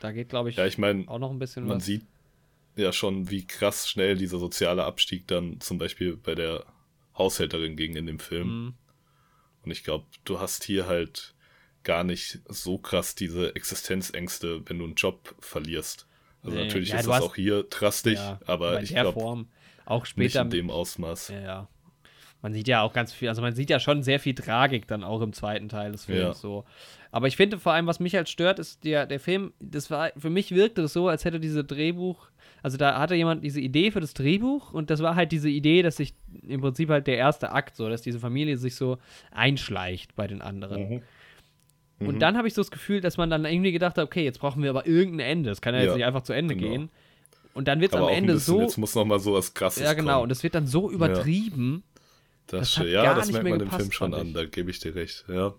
Da geht, glaube ich, ja, ich mein, auch noch ein bisschen man was. Man sieht ja schon, wie krass schnell dieser soziale Abstieg dann zum Beispiel bei der Haushälterin ging in dem Film. Mhm. Und ich glaube, du hast hier halt gar nicht so krass diese Existenzängste, wenn du einen Job verlierst. Also nee, natürlich ja, ist das hast, auch hier drastisch, ja, aber ich glaube auch später nicht in dem Ausmaß. Ja, ja. Man sieht ja auch ganz viel, also man sieht ja schon sehr viel Tragik dann auch im zweiten Teil des Films so. Aber ich finde vor allem, was mich halt stört, ist der, der Film, das war, für mich wirkte das so, als hätte diese Drehbuch, also da hatte jemand diese Idee für das Drehbuch und das war halt diese Idee, dass sich im Prinzip halt der erste Akt so, dass diese Familie sich so einschleicht bei den anderen. Mhm. Mhm. Und dann habe ich so das Gefühl, dass man dann irgendwie gedacht hat, okay, jetzt brauchen wir aber irgendein Ende. Das kann ja, ja jetzt nicht einfach zu Ende genau. gehen. Und dann wird es am Ende bisschen, so. Jetzt muss noch mal so was krasses Ja, genau. Kommen. Und es wird dann so übertrieben. Ja. Das, das ja, das merkt man im Film schon an, da gebe ich dir recht, ja.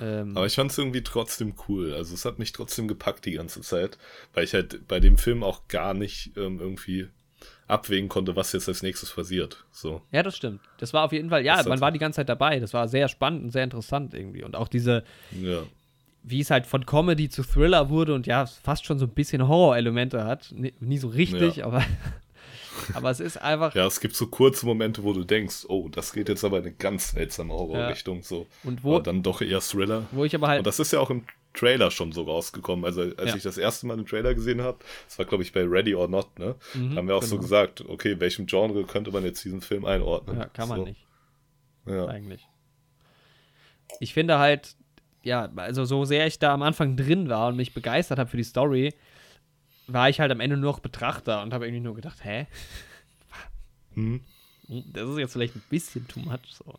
Ähm, Aber ich fand es irgendwie trotzdem cool. Also es hat mich trotzdem gepackt die ganze Zeit, weil ich halt bei dem Film auch gar nicht ähm, irgendwie abwägen konnte, was jetzt als nächstes passiert. So. Ja, das stimmt. Das war auf jeden Fall, ja, man war die ganze Zeit dabei. Das war sehr spannend und sehr interessant irgendwie. Und auch diese, ja. wie es halt von Comedy zu Thriller wurde und ja, fast schon so ein bisschen Horror-Elemente hat. Nie, nie so richtig, ja. aber aber es ist einfach. Ja, es gibt so kurze Momente, wo du denkst, oh, das geht jetzt aber in eine ganz seltsame Horrorrichtung. Ja. So. Und wo. Aber dann doch eher Thriller. Wo ich aber halt. Und das ist ja auch im Trailer schon so rausgekommen. Also, als ja. ich das erste Mal den Trailer gesehen habe, das war, glaube ich, bei Ready or Not, ne? Mhm, haben wir auch genau. so gesagt, okay, welchem Genre könnte man jetzt diesen Film einordnen? Ja, kann man so. nicht. Ja. Eigentlich. Ich finde halt, ja, also so sehr ich da am Anfang drin war und mich begeistert habe für die Story, war ich halt am Ende nur noch Betrachter und habe irgendwie nur gedacht, hä? Hm. Das ist jetzt vielleicht ein bisschen too much. So.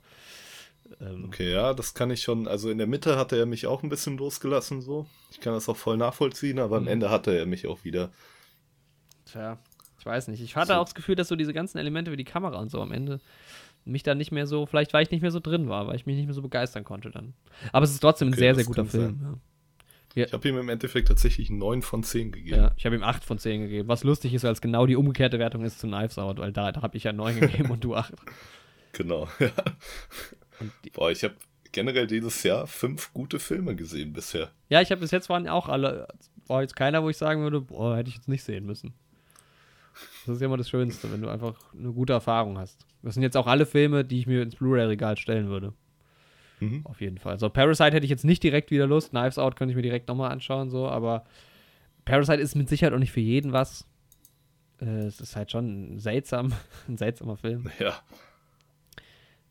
Ähm. Okay, ja, das kann ich schon. Also in der Mitte hatte er mich auch ein bisschen losgelassen, so. Ich kann das auch voll nachvollziehen, aber am mhm. Ende hatte er mich auch wieder. Tja, ich weiß nicht. Ich hatte so. auch das Gefühl, dass so diese ganzen Elemente wie die Kamera und so am Ende mich dann nicht mehr so, vielleicht weil ich nicht mehr so drin war, weil ich mich nicht mehr so begeistern konnte dann. Aber es ist trotzdem okay, ein sehr, sehr guter Film. Ja. Ja. Ich habe ihm im Endeffekt tatsächlich 9 von 10 gegeben. Ja, ich habe ihm 8 von 10 gegeben. Was lustig ist, weil es genau die umgekehrte Wertung ist zu Knives Out, weil da, da habe ich ja 9 gegeben und du 8. Genau, ja. Boah, ich habe generell dieses Jahr fünf gute Filme gesehen bisher. Ja, ich habe bis jetzt waren auch alle, war jetzt keiner, wo ich sagen würde, boah, hätte ich jetzt nicht sehen müssen. Das ist ja immer das Schönste, wenn du einfach eine gute Erfahrung hast. Das sind jetzt auch alle Filme, die ich mir ins Blu-ray-Regal stellen würde. Mhm. Auf jeden Fall. Also Parasite hätte ich jetzt nicht direkt wieder Lust. Knives Out könnte ich mir direkt nochmal anschauen, so, aber Parasite ist mit Sicherheit auch nicht für jeden was. Äh, es ist halt schon seltsam, ein seltsamer Film. Ja.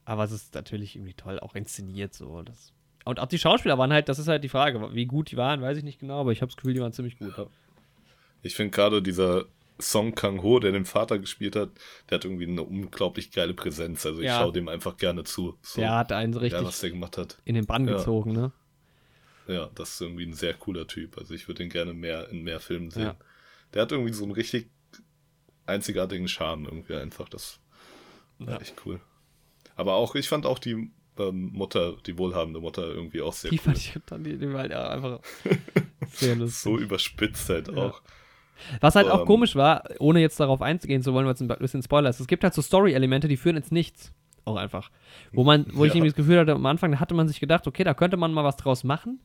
Aber es ist natürlich irgendwie toll, auch inszeniert so. Das und ob die Schauspieler waren halt, das ist halt die Frage. Wie gut die waren, weiß ich nicht genau, aber ich habe das Gefühl, die waren ziemlich gut. Ja. Ich finde gerade dieser Song Kang-ho, der den Vater gespielt hat, der hat irgendwie eine unglaublich geile Präsenz. Also ich ja. schaue dem einfach gerne zu. So, der hat einen richtig ja, was der gemacht hat. in den Bann ja. gezogen, ne? Ja, das ist irgendwie ein sehr cooler Typ. Also ich würde ihn gerne mehr in mehr Filmen sehen. Ja. Der hat irgendwie so einen richtig einzigartigen Charme irgendwie einfach. Das war echt cool. Aber auch, ich fand auch die ähm, Mutter, die wohlhabende Mutter irgendwie auch sehr die cool. Die fand ich dann die, die war halt einfach sehr lustig. so überspitzt halt auch. Was halt ähm, auch komisch war, ohne jetzt darauf einzugehen zu wollen, weil es ein bisschen Spoiler ist, es gibt halt so Story-Elemente, die führen ins Nichts. Auch einfach. Wo man, wo ja. ich nämlich das Gefühl hatte, am Anfang, da hatte man sich gedacht, okay, da könnte man mal was draus machen,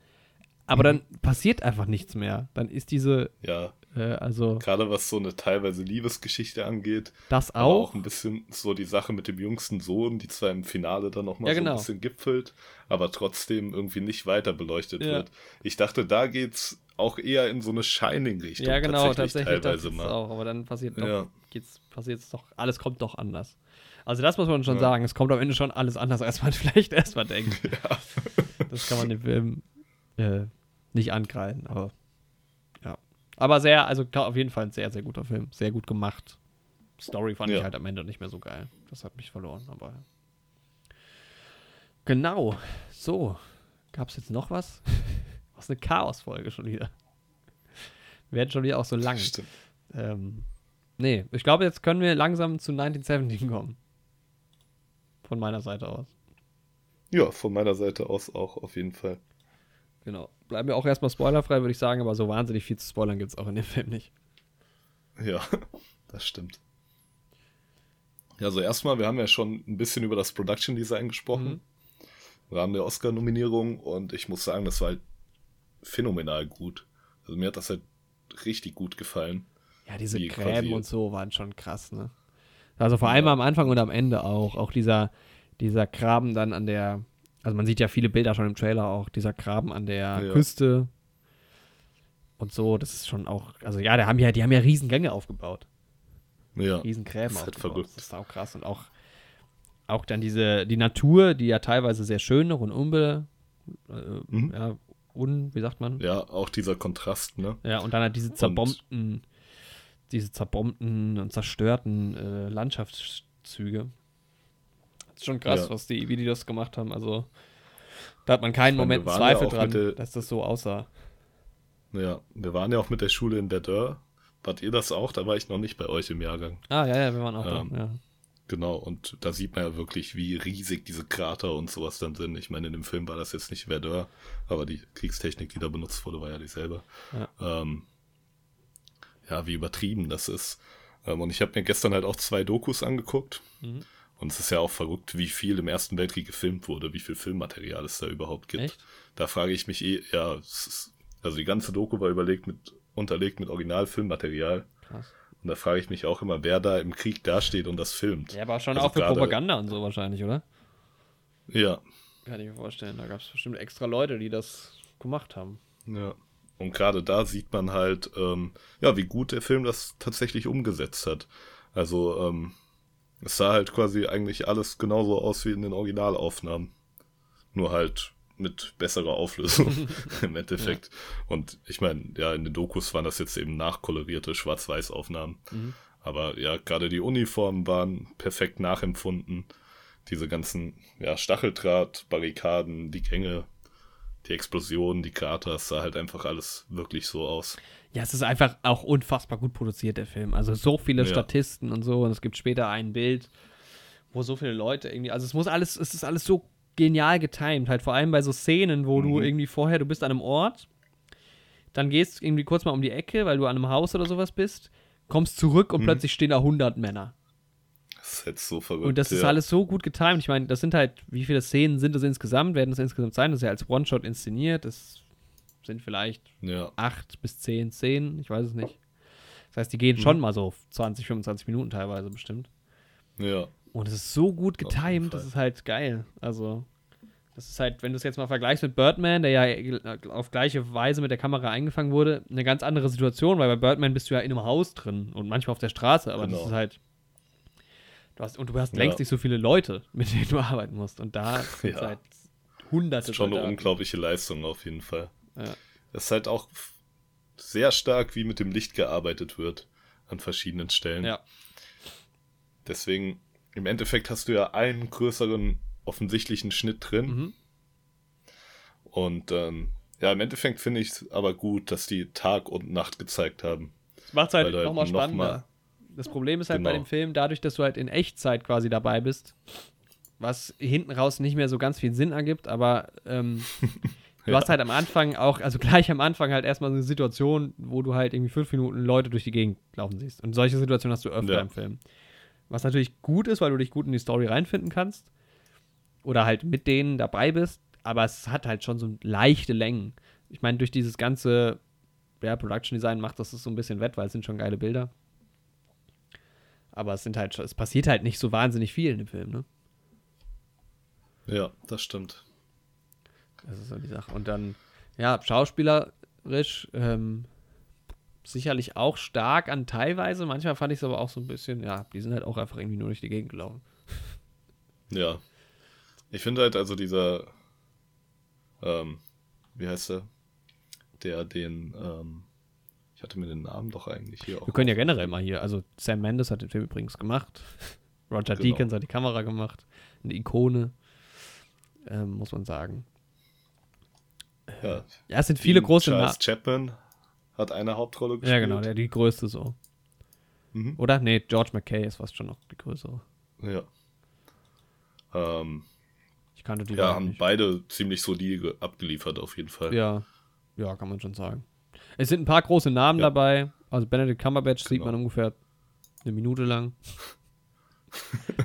aber dann passiert einfach nichts mehr. Dann ist diese. Ja. Äh, also. Gerade was so eine teilweise Liebesgeschichte angeht. Das auch. auch ein bisschen so die Sache mit dem jüngsten Sohn, die zwar im Finale dann nochmal ja, genau. so ein genau. bisschen gipfelt, aber trotzdem irgendwie nicht weiter beleuchtet ja. wird. Ich dachte, da geht's auch eher in so eine Shining-Richtung. Ja, genau, tatsächlich, tatsächlich teilweise mal. Auch, aber dann passiert doch, ja. geht's, passiert's doch, alles kommt doch anders. Also das muss man schon ja. sagen, es kommt am Ende schon alles anders, als man vielleicht erstmal denkt. Ja. Das kann man dem Film äh, nicht angreifen, aber ja. Aber sehr, also klar, auf jeden Fall ein sehr, sehr guter Film. Sehr gut gemacht. Story fand ich halt am Ende nicht mehr so geil. Das hat mich verloren, aber. Genau. So. Gab es jetzt noch was? Was eine Chaos-Folge schon wieder. Wir werden schon wieder auch so lang. Stimmt. Ähm, nee, ich glaube, jetzt können wir langsam zu 1917 kommen. Von meiner Seite aus. Ja, von meiner Seite aus auch auf jeden Fall. Genau. Bleiben wir auch erstmal spoilerfrei, würde ich sagen, aber so wahnsinnig viel zu spoilern gibt es auch in dem Film nicht. Ja, das stimmt. Ja, also erstmal, wir haben ja schon ein bisschen über das Production Design gesprochen. Mhm. Im Rahmen der Oscar-Nominierung und ich muss sagen, das war halt phänomenal gut. Also mir hat das halt richtig gut gefallen. Ja, diese Gräben und so waren schon krass, ne? Also vor allem ja. am Anfang und am Ende auch. Auch dieser, dieser Graben dann an der, also man sieht ja viele Bilder schon im Trailer auch, dieser Graben an der ja. Küste und so, das ist schon auch, also ja, die haben ja, die haben ja Riesengänge aufgebaut. Ja. Riesengräben das ist halt verrückt. Das ist auch krass und auch, auch dann diese, die Natur, die ja teilweise sehr schön noch und unbe, äh, mhm. ja, un, wie sagt man? Ja, auch dieser Kontrast, ne? Ja, und dann halt diese zerbombten, und diese zerbombten und zerstörten äh, Landschaftszüge. Das ist schon krass, ja. was die, wie die das gemacht haben. Also, da hat man keinen meine, Moment Zweifel ja dran, der, dass das so aussah. Ja, wir waren ja auch mit der Schule in Verdun. Wart ihr das auch? Da war ich noch nicht bei euch im Jahrgang. Ah, ja, ja, wir waren auch ähm, da, ja. Genau, und da sieht man ja wirklich, wie riesig diese Krater und sowas dann sind. Ich meine, in dem Film war das jetzt nicht Verdun, aber die Kriegstechnik, die da benutzt wurde, war ja dieselbe. Ja, ähm, ja wie übertrieben das ist. Ähm, und ich habe mir gestern halt auch zwei Dokus angeguckt. Mhm. Und es ist ja auch verrückt, wie viel im Ersten Weltkrieg gefilmt wurde, wie viel Filmmaterial es da überhaupt gibt. Echt? Da frage ich mich eh, ja, ist, also die ganze Doku war überlegt mit, unterlegt mit Originalfilmmaterial. Krass. Und da frage ich mich auch immer, wer da im Krieg dasteht und das filmt. Ja, aber schon also auch für Propaganda und so wahrscheinlich, oder? Ja. Kann ich mir vorstellen. Da gab es bestimmt extra Leute, die das gemacht haben. Ja. Und gerade da sieht man halt, ähm, ja, wie gut der Film das tatsächlich umgesetzt hat. Also, ähm, es sah halt quasi eigentlich alles genauso aus wie in den Originalaufnahmen. Nur halt mit besserer Auflösung im Endeffekt. Ja. Und ich meine, ja, in den Dokus waren das jetzt eben nachkolorierte Schwarz-Weiß-Aufnahmen. Mhm. Aber ja, gerade die Uniformen waren perfekt nachempfunden. Diese ganzen ja, Stacheldraht, Barrikaden, die Gänge, die Explosionen, die Krater, es sah halt einfach alles wirklich so aus. Ja, es ist einfach auch unfassbar gut produziert, der Film. Also so viele ja. Statisten und so. Und es gibt später ein Bild, wo so viele Leute irgendwie. Also es muss alles, es ist alles so genial getimt. Halt vor allem bei so Szenen, wo mhm. du irgendwie vorher, du bist an einem Ort, dann gehst irgendwie kurz mal um die Ecke, weil du an einem Haus oder sowas bist, kommst zurück und mhm. plötzlich stehen da 100 Männer. Das ist jetzt so verrückt. Und das ist alles so gut getimt. Ich meine, das sind halt, wie viele Szenen sind das insgesamt? Werden das insgesamt sein? Das ist ja als One-Shot inszeniert. Das sind vielleicht ja. acht bis zehn Szenen. Ich weiß es nicht. Das heißt, die gehen mhm. schon mal so 20, 25 Minuten teilweise bestimmt. Ja. Und es ist so gut getimed, das ist halt geil. Also, das ist halt, wenn du es jetzt mal vergleichst mit Birdman, der ja auf gleiche Weise mit der Kamera eingefangen wurde, eine ganz andere Situation, weil bei Birdman bist du ja in einem Haus drin und manchmal auf der Straße, aber genau. das ist halt. Du hast, und du hast ja. längst nicht so viele Leute, mit denen du arbeiten musst. Und da sind ja. halt hunderte. Das ist schon eine unglaubliche Leistung auf jeden Fall. Ja. Das ist halt auch sehr stark, wie mit dem Licht gearbeitet wird an verschiedenen Stellen. Ja. Deswegen im Endeffekt hast du ja einen größeren offensichtlichen Schnitt drin. Mhm. Und ähm, ja, im Endeffekt finde ich es aber gut, dass die Tag und Nacht gezeigt haben. Das macht es halt nochmal noch spannender. Mal, das Problem ist halt genau. bei dem Film, dadurch, dass du halt in Echtzeit quasi dabei bist, was hinten raus nicht mehr so ganz viel Sinn ergibt, aber ähm, du ja. hast halt am Anfang auch, also gleich am Anfang halt erstmal so eine Situation, wo du halt irgendwie fünf Minuten Leute durch die Gegend laufen siehst. Und solche Situationen hast du öfter ja. im Film. Was natürlich gut ist, weil du dich gut in die Story reinfinden kannst. Oder halt mit denen dabei bist. Aber es hat halt schon so leichte Längen. Ich meine, durch dieses ganze ja, Production Design macht das so ein bisschen wett, weil es sind schon geile Bilder. Aber es sind halt, es passiert halt nicht so wahnsinnig viel in dem Film, ne? Ja, das stimmt. Das ist so die Sache. Und dann, ja, schauspielerisch ähm, sicherlich auch stark an teilweise. Manchmal fand ich es aber auch so ein bisschen, ja, die sind halt auch einfach irgendwie nur durch die Gegend gelaufen. Ja. Ich finde halt also dieser, ähm, wie heißt der? Der den, ähm, ich hatte mir den Namen doch eigentlich hier auch. Wir können ja generell mal hier, also Sam Mendes hat den Film übrigens gemacht. Roger genau. Deakins hat die Kamera gemacht. Eine Ikone, ähm, muss man sagen. Ja, ja es sind viele große Charles Na Chapman hat eine Hauptrolle gespielt. Ja, genau, der die größte so. Mhm. Oder? Nee, George McKay ist fast schon noch die größere. Ja. Ähm, ich kannte die Ja, haben nicht. beide ziemlich solide abgeliefert, auf jeden Fall. Ja, ja, kann man schon sagen. Es sind ein paar große Namen ja. dabei. Also Benedict Cumberbatch genau. sieht man ungefähr eine Minute lang.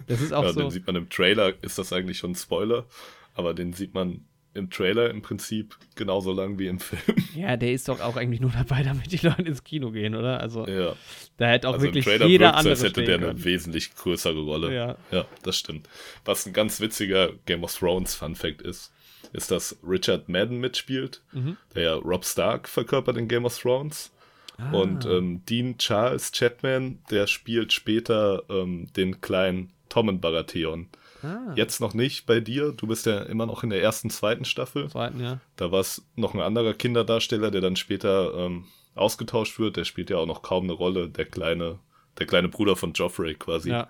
Das ist auch ja, so. Den sieht man im Trailer, ist das eigentlich schon ein Spoiler, aber den sieht man im Trailer im Prinzip genauso lang wie im Film. Ja, der ist doch auch eigentlich nur dabei, damit die Leute ins Kino gehen, oder? Also, ja. da hätte auch also wirklich im Trailer jeder andere als hätte der können. eine wesentlich größere Rolle. Ja. ja, das stimmt. Was ein ganz witziger Game of Thrones Fun Fact ist, ist, dass Richard Madden mitspielt, mhm. der ja Rob Stark verkörpert in Game of Thrones. Ah. Und ähm, Dean Charles Chapman, der spielt später ähm, den kleinen Tommen Baratheon. Ah. Jetzt noch nicht bei dir. Du bist ja immer noch in der ersten, zweiten Staffel. Zweiten, ja. Da war es noch ein anderer Kinderdarsteller, der dann später ähm, ausgetauscht wird. Der spielt ja auch noch kaum eine Rolle. Der kleine, der kleine Bruder von Joffrey quasi. Ja.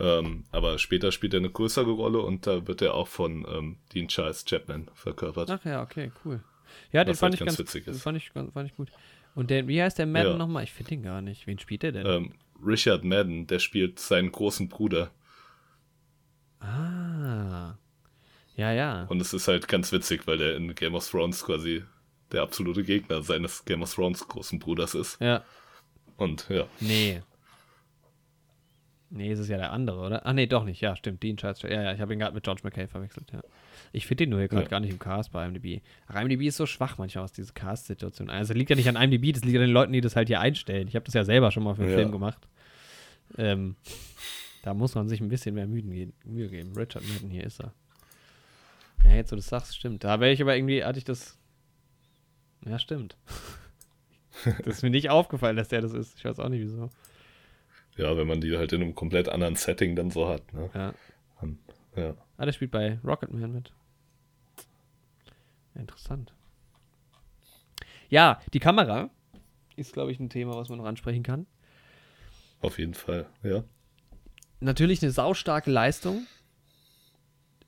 Ähm, aber später spielt er eine größere Rolle und da wird er auch von ähm, Dean Charles Chapman verkörpert. Ach ja, okay, cool. Ja, den fand, halt ich ganz, witzig ist. Fand ich, fand ich gut. Und der, wie heißt der Madden ja. nochmal? Ich finde den gar nicht. Wen spielt der denn? Ähm, Richard Madden, der spielt seinen großen Bruder. Ah. Ja, ja. Und es ist halt ganz witzig, weil der in Game of Thrones quasi der absolute Gegner seines Game of Thrones großen Bruders ist. Ja. Und ja. Nee. Nee, es ist ja der andere, oder? Ah, nee, doch nicht. Ja, stimmt. Dean Charles. Ja, ja, ich habe ihn gerade mit George McKay verwechselt, ja. Ich finde den nur hier gerade ja. gar nicht im Cast bei IMDb. Ach, IMDb ist so schwach manchmal aus dieser Cast-Situation. Also liegt ja nicht an IMDb, das liegt an den Leuten, die das halt hier einstellen. Ich habe das ja selber schon mal für einen ja. Film gemacht. Ähm, da muss man sich ein bisschen mehr Mühe geben. Richard Madden, hier ist er. Ja, jetzt wo du das sagst, stimmt. Da wäre ich aber irgendwie, hatte ich das. Ja, stimmt. das ist mir nicht aufgefallen, dass der das ist. Ich weiß auch nicht wieso. Ja, wenn man die halt in einem komplett anderen Setting dann so hat. Ne? Ja. Dann, ja. Ah, der spielt bei Rocketman mit. interessant. Ja, die Kamera ist, glaube ich, ein Thema, was man noch ansprechen kann. Auf jeden Fall, ja natürlich eine saustarke Leistung,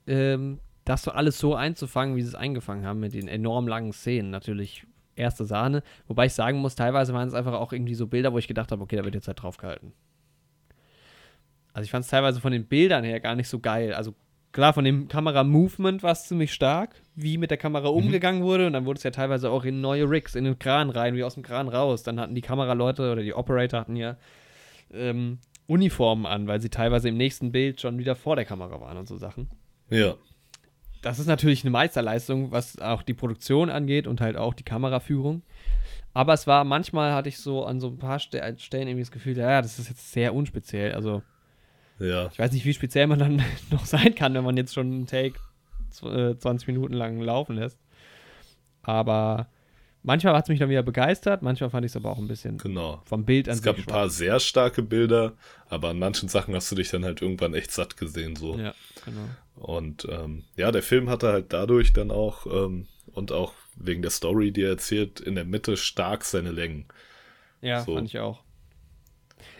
ähm, das so alles so einzufangen, wie sie es eingefangen haben, mit den enorm langen Szenen. Natürlich erste Sahne. Wobei ich sagen muss, teilweise waren es einfach auch irgendwie so Bilder, wo ich gedacht habe, okay, da wird jetzt halt drauf gehalten. Also ich fand es teilweise von den Bildern her gar nicht so geil. Also klar, von dem Kamera-Movement war es ziemlich stark, wie mit der Kamera mhm. umgegangen wurde. Und dann wurde es ja teilweise auch in neue Rigs, in den Kran rein, wie aus dem Kran raus. Dann hatten die Kameraleute oder die Operator hatten ja ähm, Uniformen an, weil sie teilweise im nächsten Bild schon wieder vor der Kamera waren und so Sachen. Ja. Das ist natürlich eine Meisterleistung, was auch die Produktion angeht und halt auch die Kameraführung. Aber es war manchmal hatte ich so an so ein paar Stellen irgendwie das Gefühl, ja, das ist jetzt sehr unspeziell. Also, ja. ich weiß nicht, wie speziell man dann noch sein kann, wenn man jetzt schon einen Take 20 äh, Minuten lang laufen lässt. Aber Manchmal hat es mich dann wieder begeistert, manchmal fand ich es aber auch ein bisschen genau. vom Bild an Es gab ein paar sehr starke Bilder, aber an manchen Sachen hast du dich dann halt irgendwann echt satt gesehen. So. Ja, genau. Und ähm, ja, der Film hatte halt dadurch dann auch ähm, und auch wegen der Story, die er erzählt, in der Mitte stark seine Längen. Ja, so. fand ich auch.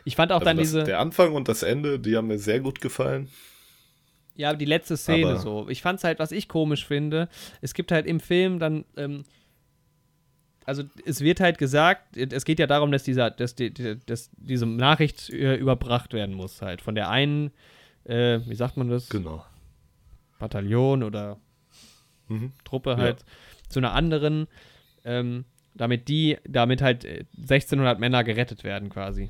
Ich fand auch also dann das, diese. Der Anfang und das Ende, die haben mir sehr gut gefallen. Ja, die letzte Szene aber so. Ich fand es halt, was ich komisch finde. Es gibt halt im Film dann. Ähm, also es wird halt gesagt, es geht ja darum, dass, dieser, dass, die, dass diese Nachricht äh, überbracht werden muss, halt. Von der einen, äh, wie sagt man das? Genau. Bataillon oder mhm. Truppe halt. Ja. zu einer anderen, ähm, damit die, damit halt 1600 äh, Männer gerettet werden quasi,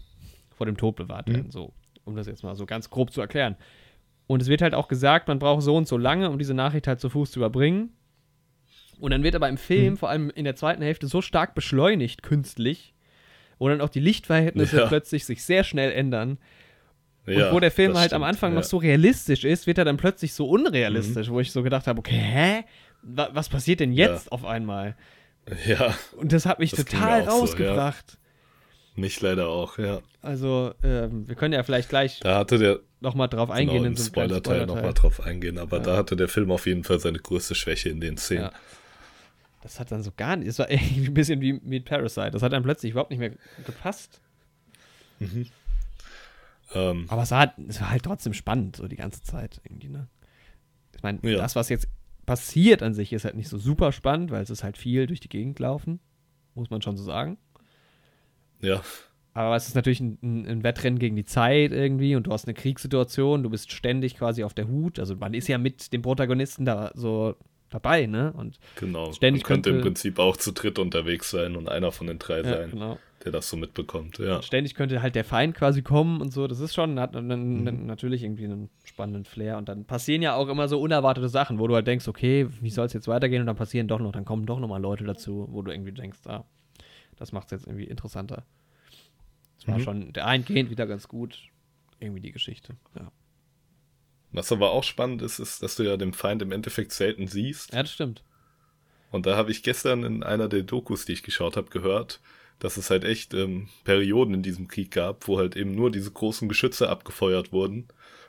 vor dem Tod bewahrt werden, mhm. so, um das jetzt mal so ganz grob zu erklären. Und es wird halt auch gesagt, man braucht so und so lange, um diese Nachricht halt zu Fuß zu überbringen. Und dann wird aber im Film, mhm. vor allem in der zweiten Hälfte, so stark beschleunigt, künstlich, wo dann auch die Lichtverhältnisse ja. plötzlich sich sehr schnell ändern. Und ja, wo der Film halt stimmt, am Anfang ja. noch so realistisch ist, wird er dann plötzlich so unrealistisch, mhm. wo ich so gedacht habe, okay, hä? Was passiert denn jetzt auf einmal? Ja. Und das hat mich das total rausgebracht. So, mich leider auch, ja. Also, ähm, wir können ja vielleicht gleich da hatte der, nochmal drauf genau, eingehen. Genau, in so Spoiler-Teil Spoiler nochmal drauf eingehen, aber ja. da hatte der Film auf jeden Fall seine größte Schwäche in den Szenen. Ja. Das hat dann so gar nicht, es war irgendwie ein bisschen wie mit Parasite. Das hat dann plötzlich überhaupt nicht mehr gepasst. Mhm. Ähm, aber es war, halt, es war halt trotzdem spannend, so die ganze Zeit irgendwie, ne? Ich meine, ja. das, was jetzt passiert an sich, ist halt nicht so super spannend, weil es ist halt viel durch die Gegend laufen, muss man schon so sagen. Ja. Aber es ist natürlich ein, ein, ein, Wettrennen gegen die Zeit irgendwie und du hast eine Kriegssituation, du bist ständig quasi auf der Hut. Also man ist ja mit dem Protagonisten da so dabei, ne? Und genau. Ständig man könnte, könnte im Prinzip auch zu dritt unterwegs sein und einer von den drei ja, sein, genau. der das so mitbekommt. Ja. Ständig könnte halt der Feind quasi kommen und so. Das ist schon, hat dann, mhm. natürlich irgendwie einen spannenden Flair. Und dann passieren ja auch immer so unerwartete Sachen, wo du halt denkst, okay, wie soll es jetzt weitergehen? Und dann passieren doch noch, dann kommen doch noch mal Leute dazu, wo du irgendwie denkst, ah, das macht es jetzt irgendwie interessanter. Es war mhm. schon der eingehend wieder ganz gut, irgendwie die Geschichte, ja. Was aber auch spannend ist, ist, dass du ja den Feind im Endeffekt selten siehst. Ja, das stimmt. Und da habe ich gestern in einer der Dokus, die ich geschaut habe, gehört, dass es halt echt ähm, Perioden in diesem Krieg gab, wo halt eben nur diese großen Geschütze abgefeuert wurden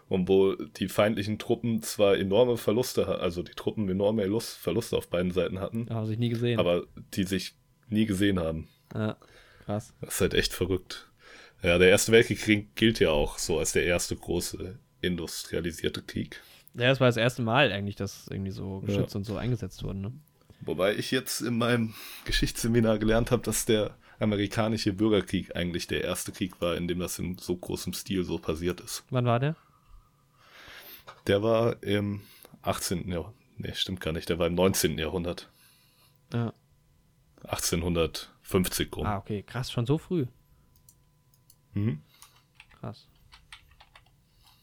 und wo die feindlichen Truppen zwar enorme Verluste, also die Truppen enorme Verluste auf beiden Seiten hatten, ja, sich nie gesehen. aber die sich nie gesehen haben. Ja, krass. Das ist halt echt verrückt. Ja, der Erste Weltkrieg gilt ja auch so als der erste große industrialisierte Krieg. Ja, das war das erste Mal eigentlich, dass irgendwie so Geschütze ja. und so eingesetzt wurden. Ne? Wobei ich jetzt in meinem Geschichtsseminar gelernt habe, dass der amerikanische Bürgerkrieg eigentlich der erste Krieg war, in dem das in so großem Stil so passiert ist. Wann war der? Der war im 18. Jahrhundert. Nee, stimmt gar nicht. Der war im 19. Jahrhundert. Ja. 1850 rum. Ah, okay. Krass, schon so früh. Mhm. Krass.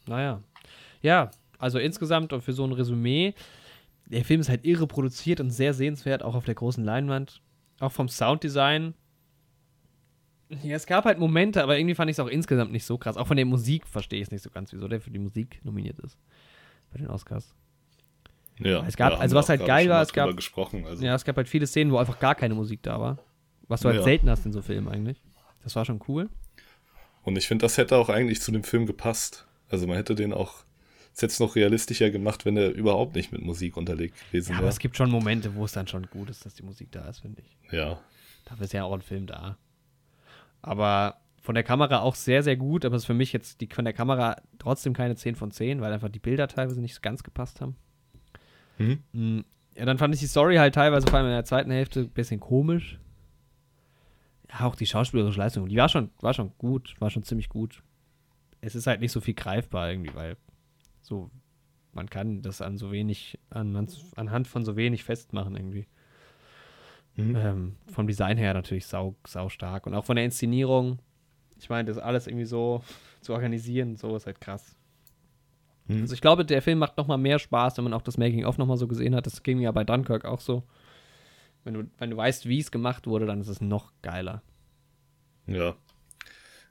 Naja. Ja, also insgesamt und für so ein Resümee, der Film ist halt irre produziert und sehr sehenswert, auch auf der großen Leinwand. Auch vom Sounddesign. Ja, es gab halt Momente, aber irgendwie fand ich es auch insgesamt nicht so krass. Auch von der Musik verstehe ich es nicht so ganz, wieso der für die Musik nominiert ist. Bei den Oscars. Ja, es gab, also was halt geil war, es gab, also. ja, es gab halt viele Szenen, wo einfach gar keine Musik da war. Was du halt ja. selten hast in so Filmen eigentlich. Das war schon cool. Und ich finde, das hätte auch eigentlich zu dem Film gepasst. Also man hätte den auch jetzt noch realistischer gemacht, wenn er überhaupt nicht mit Musik unterlegt gewesen wäre. Ja, aber es gibt schon Momente, wo es dann schon gut ist, dass die Musik da ist, finde ich. Ja. Dafür ist ja auch ein Film da. Aber von der Kamera auch sehr, sehr gut, aber es ist für mich jetzt die, von der Kamera trotzdem keine 10 von 10, weil einfach die Bilder teilweise nicht ganz gepasst haben. Mhm. Mm, ja, dann fand ich die Story halt teilweise vor allem in der zweiten Hälfte ein bisschen komisch. Ja, auch die schauspielerische Leistung, die war schon, war schon gut, war schon ziemlich gut. Es ist halt nicht so viel greifbar irgendwie, weil so, man kann das an so wenig, an, anhand von so wenig festmachen irgendwie. Mhm. Ähm, vom Design her natürlich sau, sau stark. Und auch von der Inszenierung, ich meine, das alles irgendwie so zu organisieren, so ist halt krass. Mhm. Also ich glaube, der Film macht noch mal mehr Spaß, wenn man auch das Making-of noch mal so gesehen hat. Das ging ja bei Dunkirk auch so. Wenn du, wenn du weißt, wie es gemacht wurde, dann ist es noch geiler. Ja.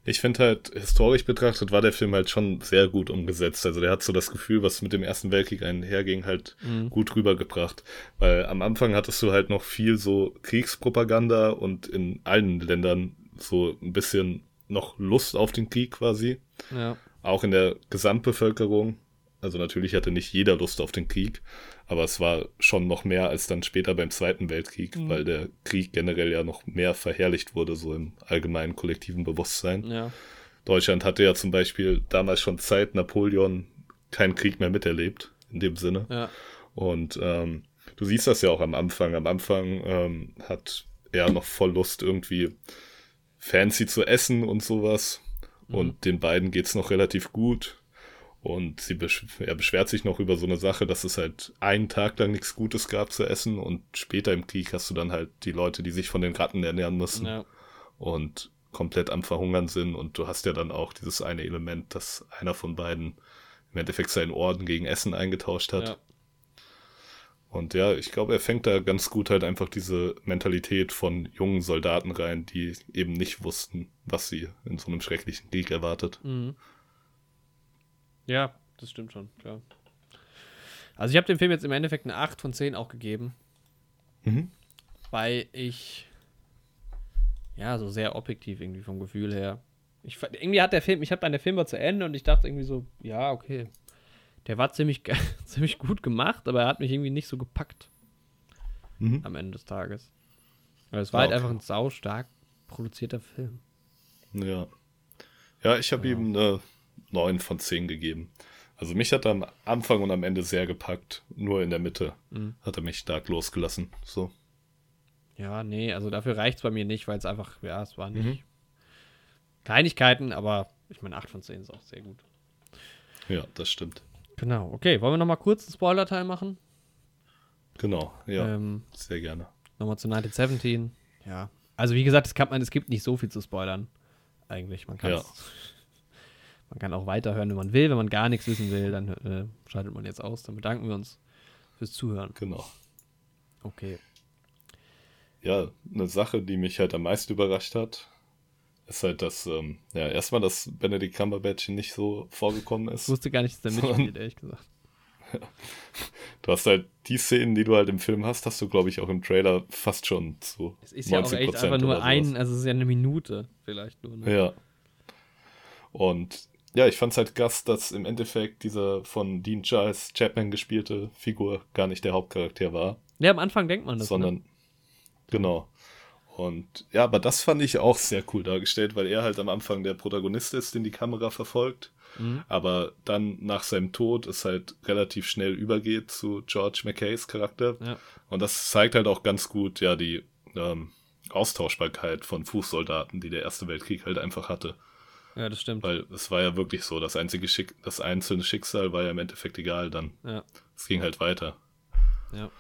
Ich finde halt, historisch betrachtet war der Film halt schon sehr gut umgesetzt. Also der hat so das Gefühl, was mit dem Ersten Weltkrieg einherging, halt mhm. gut rübergebracht. Weil am Anfang hattest du halt noch viel so Kriegspropaganda und in allen Ländern so ein bisschen noch Lust auf den Krieg quasi. Ja. Auch in der Gesamtbevölkerung. Also natürlich hatte nicht jeder Lust auf den Krieg, aber es war schon noch mehr als dann später beim Zweiten Weltkrieg, mhm. weil der Krieg generell ja noch mehr verherrlicht wurde, so im allgemeinen kollektiven Bewusstsein. Ja. Deutschland hatte ja zum Beispiel damals schon Zeit Napoleon keinen Krieg mehr miterlebt, in dem Sinne. Ja. Und ähm, du siehst das ja auch am Anfang. Am Anfang ähm, hat er noch voll Lust, irgendwie fancy zu essen und sowas. Mhm. Und den beiden geht's noch relativ gut. Und sie besch er beschwert sich noch über so eine Sache, dass es halt einen Tag lang nichts Gutes gab zu essen und später im Krieg hast du dann halt die Leute, die sich von den Ratten ernähren müssen ja. und komplett am Verhungern sind. Und du hast ja dann auch dieses eine Element, dass einer von beiden im Endeffekt seinen Orden gegen Essen eingetauscht hat. Ja. Und ja, ich glaube, er fängt da ganz gut halt einfach diese Mentalität von jungen Soldaten rein, die eben nicht wussten, was sie in so einem schrecklichen Krieg erwartet. Mhm. Ja, das stimmt schon, klar. Also ich habe dem Film jetzt im Endeffekt eine 8 von 10 auch gegeben. Mhm. Weil ich ja, so sehr objektiv irgendwie vom Gefühl her. Ich, irgendwie hat der Film, ich habe dann der Film war zu Ende und ich dachte irgendwie so, ja, okay. Der war ziemlich, ziemlich gut gemacht, aber er hat mich irgendwie nicht so gepackt. Mhm. Am Ende des Tages. Weil es war ja, halt okay. einfach ein sau stark produzierter Film. Ja. Ja, ich habe ja. ihm eine 9 von 10 gegeben. Also mich hat er am Anfang und am Ende sehr gepackt. Nur in der Mitte mhm. hat er mich stark losgelassen. So. Ja, nee, also dafür reicht es bei mir nicht, weil es einfach, ja, es waren nicht mhm. Kleinigkeiten, aber ich meine, 8 von 10 ist auch sehr gut. Ja, das stimmt. Genau, okay. Wollen wir nochmal kurz einen Spoiler-Teil machen? Genau, ja. Ähm, sehr gerne. Nochmal zu 1917. Ja. Also wie gesagt, es, kann man, es gibt nicht so viel zu spoilern. Eigentlich. Man kann ja. Man kann auch weiterhören, wenn man will. Wenn man gar nichts wissen will, dann äh, schaltet man jetzt aus. Dann bedanken wir uns fürs Zuhören. Genau. Okay. Ja, eine Sache, die mich halt am meisten überrascht hat, ist halt, dass, ähm, ja, erstmal, dass Benedict Cumberbatch nicht so vorgekommen ist. Ich wusste gar nicht, dass der mitspielt, ehrlich gesagt. Du hast halt die Szenen, die du halt im Film hast, hast du, glaube ich, auch im Trailer fast schon zu. Es ist ja auch echt einfach nur ein, also es ist ja eine Minute vielleicht nur. Ne? Ja. Und ja, ich fand es halt gass, dass im Endeffekt dieser von Dean Giles Chapman gespielte Figur gar nicht der Hauptcharakter war. Ja, am Anfang denkt man das. Ne? Sondern, ne? genau. Und ja, aber das fand ich auch sehr cool dargestellt, weil er halt am Anfang der Protagonist ist, den die Kamera verfolgt. Mhm. Aber dann nach seinem Tod es halt relativ schnell übergeht zu George McKays Charakter. Ja. Und das zeigt halt auch ganz gut, ja, die ähm, Austauschbarkeit von Fußsoldaten, die der Erste Weltkrieg halt einfach hatte. Ja, das stimmt. Weil es war ja wirklich so, das einzige Schick das einzelne Schicksal war ja im Endeffekt egal dann. Ja. Es ging halt weiter. Ja.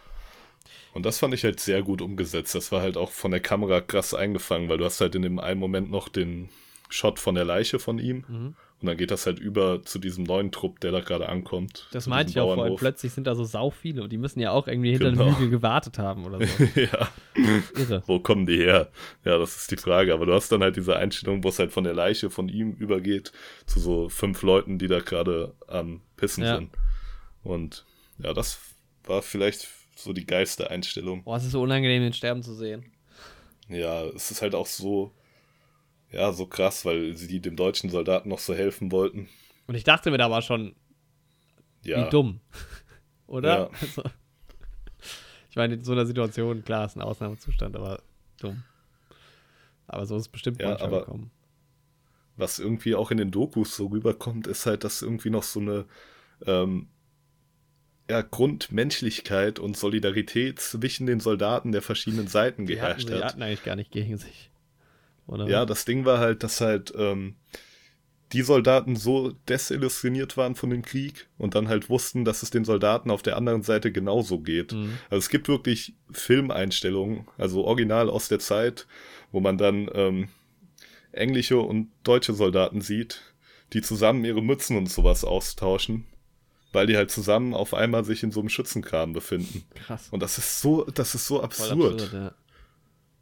Und das fand ich halt sehr gut umgesetzt. Das war halt auch von der Kamera krass eingefangen, weil du hast halt in dem einen Moment noch den Shot von der Leiche von ihm. Mhm. Und dann geht das halt über zu diesem neuen Trupp, der da gerade ankommt. Das meinte ich auch vorhin. Plötzlich sind da so sau viele und die müssen ja auch irgendwie hinter genau. dem Hügel gewartet haben oder so. ja. Irre. Wo kommen die her? Ja, das ist die Frage. Aber du hast dann halt diese Einstellung, wo es halt von der Leiche von ihm übergeht zu so fünf Leuten, die da gerade am Pissen ja. sind. Und ja, das war vielleicht so die geilste Einstellung. Boah, es ist so unangenehm, den sterben zu sehen. Ja, es ist halt auch so ja, so krass, weil sie dem deutschen Soldaten noch so helfen wollten. Und ich dachte mir da war schon, ja. wie dumm. Oder? Ja. Also, ich meine, in so einer Situation, klar, ist ein Ausnahmezustand, aber dumm. Aber so ist es bestimmt ja, manchmal gekommen. Was irgendwie auch in den Dokus so rüberkommt, ist halt, dass irgendwie noch so eine ähm, ja, Grundmenschlichkeit und Solidarität zwischen den Soldaten der verschiedenen Seiten geherrscht hat. Die hatten eigentlich gar nicht gegen sich. Oder? Ja, das Ding war halt, dass halt ähm, die Soldaten so desillusioniert waren von dem Krieg und dann halt wussten, dass es den Soldaten auf der anderen Seite genauso geht. Mhm. Also es gibt wirklich Filmeinstellungen, also original aus der Zeit, wo man dann ähm, englische und deutsche Soldaten sieht, die zusammen ihre Mützen und sowas austauschen, weil die halt zusammen auf einmal sich in so einem Schützenkram befinden. Krass. Und das ist so, das ist so absurd. absurd ja.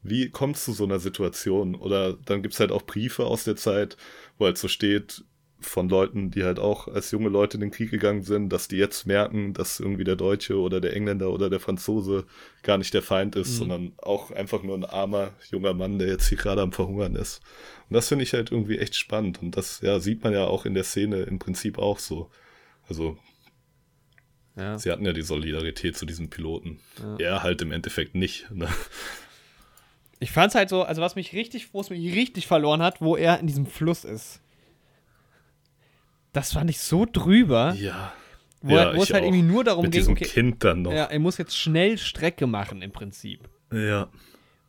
Wie kommt es zu so einer Situation? Oder dann gibt es halt auch Briefe aus der Zeit, wo halt so steht von Leuten, die halt auch als junge Leute in den Krieg gegangen sind, dass die jetzt merken, dass irgendwie der Deutsche oder der Engländer oder der Franzose gar nicht der Feind ist, mhm. sondern auch einfach nur ein armer junger Mann, der jetzt hier gerade am Verhungern ist. Und das finde ich halt irgendwie echt spannend. Und das ja, sieht man ja auch in der Szene im Prinzip auch so. Also ja. Sie hatten ja die Solidarität zu diesem Piloten. Ja. Er halt im Endeffekt nicht. Ne? Ich fand's halt so, also was mich richtig, wo es mich richtig verloren hat, wo er in diesem Fluss ist. Das fand ich so drüber. Ja. Wo, ja, wo es halt auch. irgendwie nur darum Mit ging, diesem okay, Kind dann noch. Ja, er muss jetzt schnell Strecke machen im Prinzip. Ja.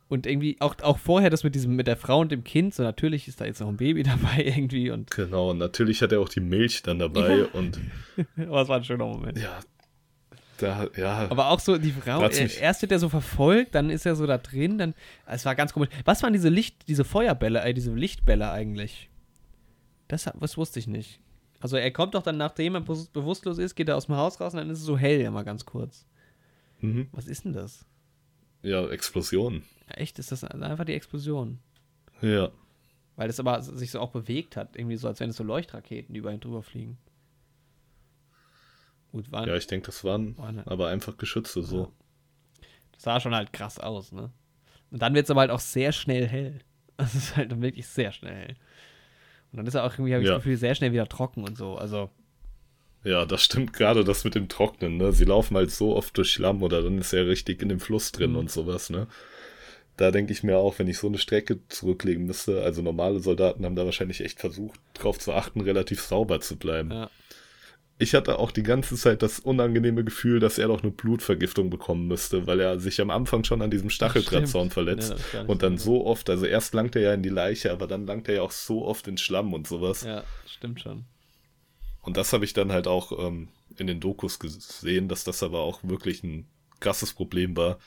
Und irgendwie auch, auch vorher das mit diesem, mit der Frau und dem Kind, so natürlich ist da jetzt noch ein Baby dabei irgendwie und. Genau, und natürlich hat er auch die Milch dann dabei ja. und. Aber es war ein schöner Moment. Ja. Da, ja. Aber auch so die Frau, er, erst wird er so verfolgt, dann ist er so da drin, dann. Es war ganz komisch. Was waren diese Licht, diese Feuerbälle, äh, diese Lichtbälle eigentlich? Das, das wusste ich nicht. Also er kommt doch dann, nachdem er bewusstlos ist, geht er aus dem Haus raus und dann ist es so hell, ja mal ganz kurz. Mhm. Was ist denn das? Ja, Explosion. Echt? Ist das einfach die Explosion? Ja. Weil das aber sich so auch bewegt hat. Irgendwie so, als wären es so Leuchtraketen, die über ihn drüber fliegen. Gut, waren, ja, ich denke, das waren, waren aber einfach Geschütze so. Ja. Das sah schon halt krass aus, ne? Und dann wird es aber halt auch sehr schnell hell. Das ist halt wirklich sehr schnell hell. Und dann ist er auch irgendwie, habe ich ja. das Gefühl, sehr schnell wieder trocken und so. Also. Ja, das stimmt gerade das mit dem Trocknen, ne? Sie laufen halt so oft durch Schlamm oder dann ist er richtig in dem Fluss drin mhm. und sowas, ne? Da denke ich mir auch, wenn ich so eine Strecke zurücklegen müsste, also normale Soldaten haben da wahrscheinlich echt versucht, darauf zu achten, relativ sauber zu bleiben. Ja. Ich hatte auch die ganze Zeit das unangenehme Gefühl, dass er doch eine Blutvergiftung bekommen müsste, weil er sich am Anfang schon an diesem Stacheldrahtzaun verletzt. Ja, und dann so oft, also erst langt er ja in die Leiche, aber dann langt er ja auch so oft in Schlamm und sowas. Ja, stimmt schon. Und das habe ich dann halt auch ähm, in den Dokus gesehen, dass das aber auch wirklich ein krasses Problem war,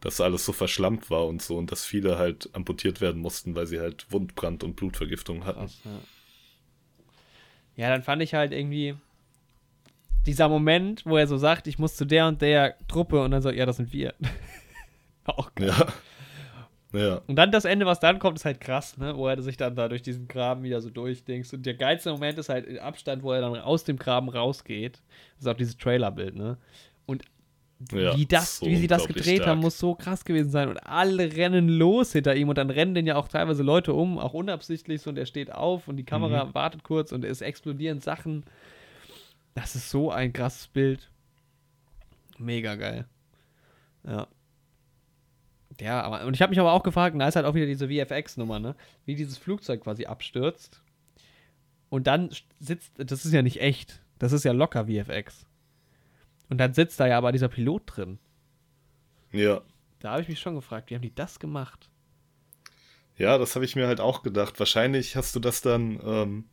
dass alles so verschlammt war und so und dass viele halt amputiert werden mussten, weil sie halt Wundbrand und Blutvergiftung hatten. Krass, ja. ja, dann fand ich halt irgendwie dieser Moment, wo er so sagt, ich muss zu der und der Truppe und dann so, ja, das sind wir. Auch geil. Ja. Ja. Und dann das Ende, was dann kommt, ist halt krass, ne? Wo er sich dann da durch diesen Graben wieder so durchdenkst. Und der geilste Moment ist halt im Abstand, wo er dann aus dem Graben rausgeht. Das ist auch dieses Trailerbild, ne? Und ja, wie, das, so wie sie das gedreht stark. haben, muss so krass gewesen sein. Und alle rennen los hinter ihm und dann rennen den ja auch teilweise Leute um, auch unabsichtlich so und er steht auf und die Kamera mhm. wartet kurz und es explodieren Sachen. Das ist so ein krasses Bild. Mega geil. Ja. Ja, aber und ich habe mich aber auch gefragt, da ist halt auch wieder diese VFX-Nummer, ne? Wie dieses Flugzeug quasi abstürzt. Und dann sitzt, das ist ja nicht echt, das ist ja locker VFX. Und dann sitzt da ja aber dieser Pilot drin. Ja. Da habe ich mich schon gefragt, wie haben die das gemacht? Ja, das habe ich mir halt auch gedacht. Wahrscheinlich hast du das dann, ähm,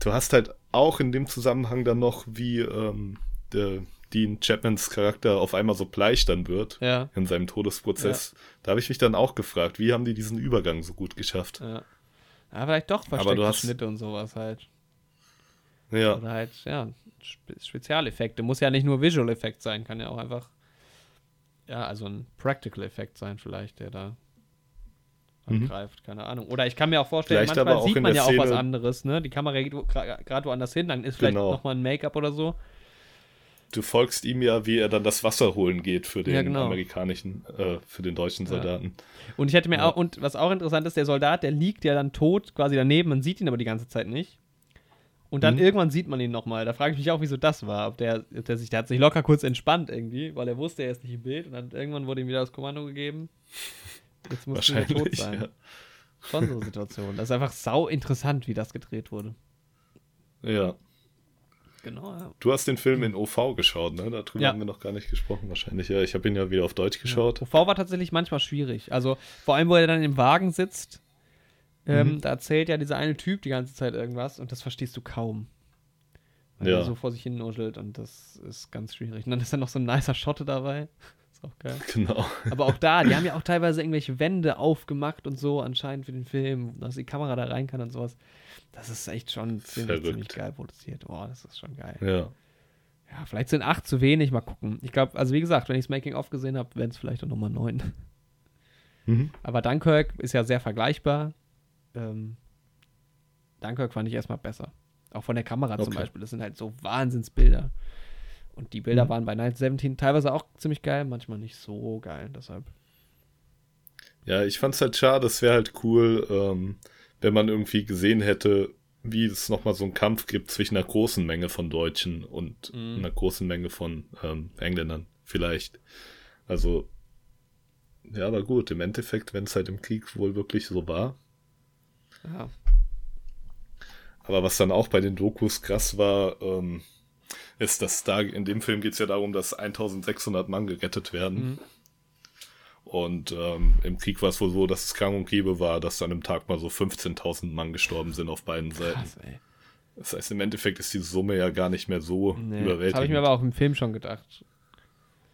du hast halt auch in dem Zusammenhang dann noch, wie ähm, der Dean Chapmans Charakter auf einmal so bleich dann wird ja. in seinem Todesprozess. Ja. Da habe ich mich dann auch gefragt, wie haben die diesen Übergang so gut geschafft? Ja, ja vielleicht doch versteckte hast... Schnitte und sowas halt. Ja. Oder halt, ja, Spezialeffekte. Muss ja nicht nur Visual Effekt sein, kann ja auch einfach, ja, also ein Practical Effekt sein vielleicht, der da mhm. angreift, keine Ahnung. Oder ich kann mir auch vorstellen, vielleicht manchmal sieht man ja Szene auch was anderes, ne? Die Kamera geht gerade woanders hin, dann ist vielleicht genau. nochmal ein Make-up oder so. Du folgst ihm ja, wie er dann das Wasser holen geht für den ja, genau. amerikanischen, äh, für den deutschen Soldaten. Ja. Und ich hätte mir ja. auch, und was auch interessant ist, der Soldat, der liegt ja dann tot quasi daneben, man sieht ihn aber die ganze Zeit nicht. Und dann mhm. irgendwann sieht man ihn nochmal. Da frage ich mich auch, wieso das war. Ob der, ob der sich, der hat sich locker kurz entspannt irgendwie, weil er wusste, er ist nicht im Bild. Und dann irgendwann wurde ihm wieder das Kommando gegeben. Jetzt muss er tot sein. Ja. Schon so eine Situation. Das ist einfach sau interessant, wie das gedreht wurde. Ja. Genau, ja. Du hast den Film in OV geschaut, ne? Darüber ja. haben wir noch gar nicht gesprochen, wahrscheinlich. Ja, ich habe ihn ja wieder auf Deutsch geschaut. Ja. OV war tatsächlich manchmal schwierig. Also vor allem, wo er dann im Wagen sitzt ähm, mhm. Da erzählt ja dieser eine Typ die ganze Zeit irgendwas und das verstehst du kaum. Weil ja. er so vor sich hin nuschelt und das ist ganz schwierig. Und dann ist da noch so ein nicer Schotte dabei. Ist auch geil. Genau. Aber auch da, die haben ja auch teilweise irgendwelche Wände aufgemacht und so anscheinend für den Film, dass die Kamera da rein kann und sowas. Das ist echt schon ziemlich, ziemlich geil produziert. Boah, das ist schon geil. Ja. Ja, vielleicht sind acht zu wenig, mal gucken. Ich glaube, also wie gesagt, wenn ich das Making-of gesehen habe, wären es vielleicht auch nochmal neun. Mhm. Aber Dunkirk ist ja sehr vergleichbar ähm, Dunkirk fand ich erstmal besser. Auch von der Kamera okay. zum Beispiel. Das sind halt so Wahnsinnsbilder. Und die Bilder mhm. waren bei Night 17 teilweise auch ziemlich geil, manchmal nicht so geil, deshalb. Ja, ich fand's halt schade, es wäre halt cool, ähm, wenn man irgendwie gesehen hätte, wie es nochmal so einen Kampf gibt zwischen einer großen Menge von Deutschen und mhm. einer großen Menge von ähm, Engländern, vielleicht. Also, ja, aber gut, im Endeffekt, wenn es halt im Krieg wohl wirklich so war, ja. Aber was dann auch bei den Dokus krass war, ähm, ist, dass da in dem Film geht es ja darum, dass 1600 Mann gerettet werden. Mhm. Und ähm, im Krieg war es wohl so, dass es gang und gäbe war, dass an einem Tag mal so 15.000 Mann gestorben sind auf beiden Seiten. Ey. Das heißt, im Endeffekt ist die Summe ja gar nicht mehr so nee, überwältigend. Das habe ich mir aber auch im Film schon gedacht.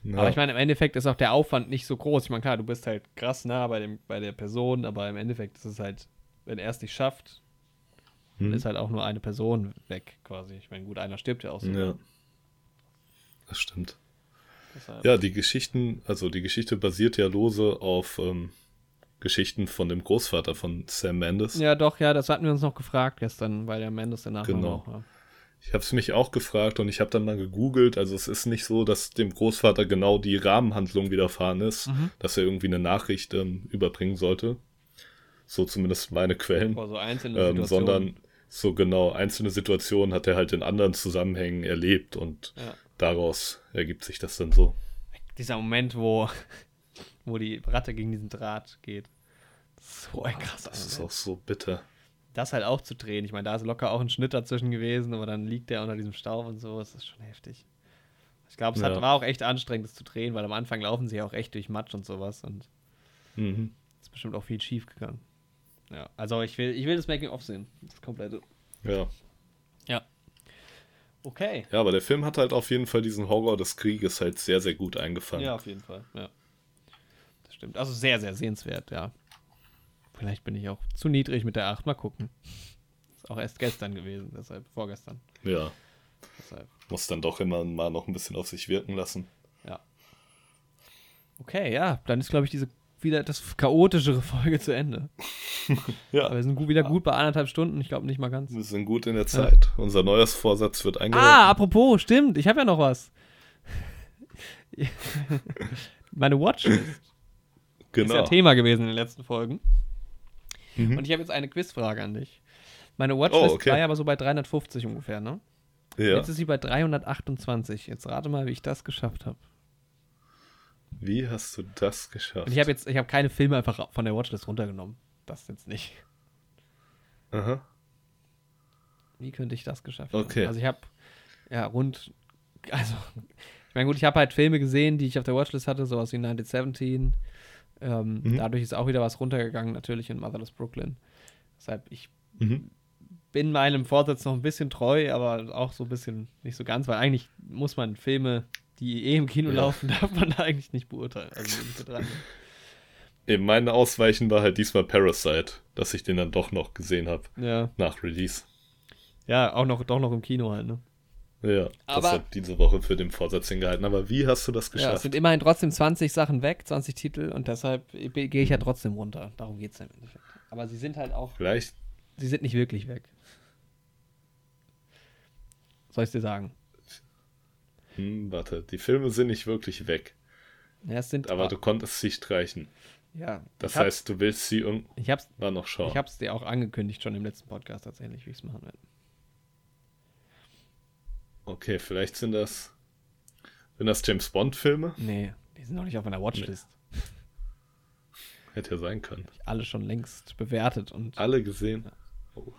Ja. Aber ich meine, im Endeffekt ist auch der Aufwand nicht so groß. Ich meine, klar, du bist halt krass nah bei, dem, bei der Person, aber im Endeffekt ist es halt, wenn er es nicht schafft, hm. ist halt auch nur eine Person weg, quasi. Ich meine, gut, einer stirbt ja auch so. Ja. Das stimmt. Deshalb. Ja, die Geschichten, also die Geschichte basiert ja lose auf ähm, Geschichten von dem Großvater von Sam Mendes. Ja, doch, ja, das hatten wir uns noch gefragt gestern, weil der Mendes danach genau. Auch, ja. Ich habe es mich auch gefragt und ich habe dann mal gegoogelt. Also es ist nicht so, dass dem Großvater genau die Rahmenhandlung widerfahren ist, mhm. dass er irgendwie eine Nachricht ähm, überbringen sollte. So zumindest meine Quellen. Also einzelne ähm, sondern so genau einzelne Situationen hat er halt in anderen Zusammenhängen erlebt und ja. daraus ergibt sich das dann so. Dieser Moment, wo, wo die Ratte gegen diesen Draht geht. So ein krasser Das ist auch so bitter das halt auch zu drehen. Ich meine, da ist locker auch ein Schnitt dazwischen gewesen, aber dann liegt der unter diesem Staub und so. Das ist schon heftig. Ich glaube, es ja. war auch echt anstrengend, das zu drehen, weil am Anfang laufen sie ja auch echt durch Matsch und sowas und mhm. ist bestimmt auch viel schief gegangen. Ja, also ich will, ich will das Making-of sehen. Das komplette. Ja. Ja. Okay. Ja, aber der Film hat halt auf jeden Fall diesen Horror des Krieges halt sehr, sehr gut eingefangen. Ja, auf jeden Fall, ja. Das stimmt. Also sehr, sehr sehenswert, ja. Vielleicht bin ich auch zu niedrig mit der 8. Mal gucken. Ist auch erst gestern gewesen, deshalb vorgestern. Ja. Deshalb. Muss dann doch immer mal noch ein bisschen auf sich wirken lassen. Ja. Okay, ja, dann ist, glaube ich, diese wieder das chaotischere Folge zu Ende. ja. Aber wir sind gut, wieder gut bei anderthalb Stunden. Ich glaube nicht mal ganz. Wir sind gut in der Zeit. Ja. Unser neues Vorsatz wird eingehalten. Ah, apropos, stimmt. Ich habe ja noch was. Meine Watchlist. Genau. Ist ja Thema gewesen in den letzten Folgen. Mhm. Und ich habe jetzt eine Quizfrage an dich. Meine Watchlist oh, okay. war ja aber so bei 350 ungefähr, ne? Ja. Jetzt ist sie bei 328. Jetzt rate mal, wie ich das geschafft habe. Wie hast du das geschafft? Und ich habe jetzt, ich habe keine Filme einfach von der Watchlist runtergenommen. Das jetzt nicht. Aha. Wie könnte ich das geschafft haben? Okay. Also ich habe ja rund, also ich meine gut, ich habe halt Filme gesehen, die ich auf der Watchlist hatte, sowas wie 1917, ähm, mhm. Dadurch ist auch wieder was runtergegangen, natürlich in Motherless Brooklyn. Deshalb, ich mhm. bin meinem Vorsatz noch ein bisschen treu, aber auch so ein bisschen nicht so ganz, weil eigentlich muss man Filme, die eh im Kino ja. laufen, darf man da eigentlich nicht beurteilen. Also. Eben, mein Ausweichen war halt diesmal Parasite, dass ich den dann doch noch gesehen habe. Ja. Nach Release. Ja, auch noch, doch noch im Kino halt, ne? Ja, aber, das hat diese Woche für den Vorsatz hingehalten. Aber wie hast du das geschafft? Ja, es sind immerhin trotzdem 20 Sachen weg, 20 Titel und deshalb gehe ich ja trotzdem runter. Darum geht es im Endeffekt. Aber sie sind halt auch. Vielleicht. Sie sind nicht wirklich weg. Soll ich dir sagen? Hm, warte, die Filme sind nicht wirklich weg. Ja, es sind. Aber du konntest sie streichen. Ja. Das heißt, du willst sie irgendwann noch schauen. Ich habe es dir auch angekündigt schon im letzten Podcast tatsächlich, wie ich es machen werde. Okay, vielleicht sind das. Sind das James Bond-Filme? Nee, die sind noch nicht auf meiner Watchlist. Nee. Hätte ja sein können. Alle schon längst bewertet und. Alle gesehen? Ja. Oh.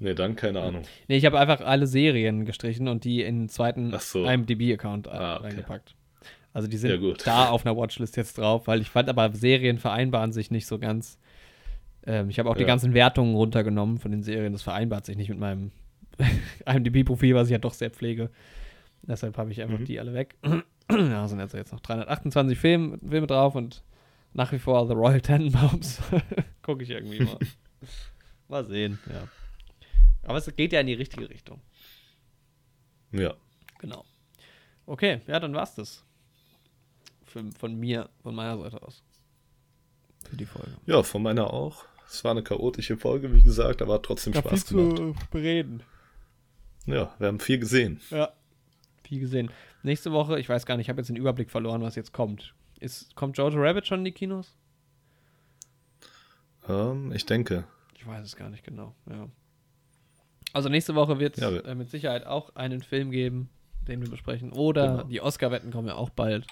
Nee, dann keine Ahnung. Nee, ich habe einfach alle Serien gestrichen und die in den zweiten so. IMDb-Account ah, okay. reingepackt. Also die sind ja, da auf einer Watchlist jetzt drauf, weil ich fand aber Serien vereinbaren sich nicht so ganz. Ähm, ich habe auch ja. die ganzen Wertungen runtergenommen von den Serien. Das vereinbart sich nicht mit meinem IMDb-Profil, was ich ja doch sehr pflege. Deshalb habe ich einfach mhm. die alle weg. da sind also jetzt noch 328 Film, Filme drauf und nach wie vor The Royal Tenenbaums. Gucke ich irgendwie mal. mal sehen, ja. Aber es geht ja in die richtige Richtung. Ja. Genau. Okay, ja, dann war's das. Für, von mir, von meiner Seite aus. Für die Folge. Ja, von meiner auch. Es war eine chaotische Folge, wie gesagt, aber hat trotzdem Spaß viel gemacht. Zu bereden. Ja, wir haben viel gesehen. Ja, viel gesehen. Nächste Woche, ich weiß gar nicht, ich habe jetzt den Überblick verloren, was jetzt kommt. Ist, kommt Jojo Rabbit schon in die Kinos? Ähm, ich denke. Ich weiß es gar nicht genau, ja. Also nächste Woche wird es ja, äh, mit Sicherheit auch einen Film geben, den wir besprechen. Oder genau. die Oscar-Wetten kommen ja auch bald.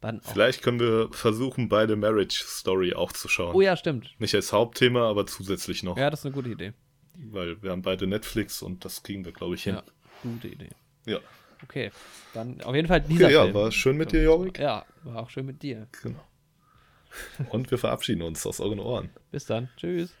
Dann auch. Vielleicht können wir versuchen, beide Marriage Story auch zu schauen. Oh ja, stimmt. Nicht als Hauptthema, aber zusätzlich noch. Ja, das ist eine gute Idee. Weil wir haben beide Netflix und das kriegen wir, glaube ich, hin. Ja, gute Idee. Ja. Okay, dann auf jeden Fall dieser okay, ja, Film. war schön mit dir, Jorik. Ja, war auch schön mit dir. Genau. Und wir verabschieden uns aus euren Ohren. Bis dann. Tschüss.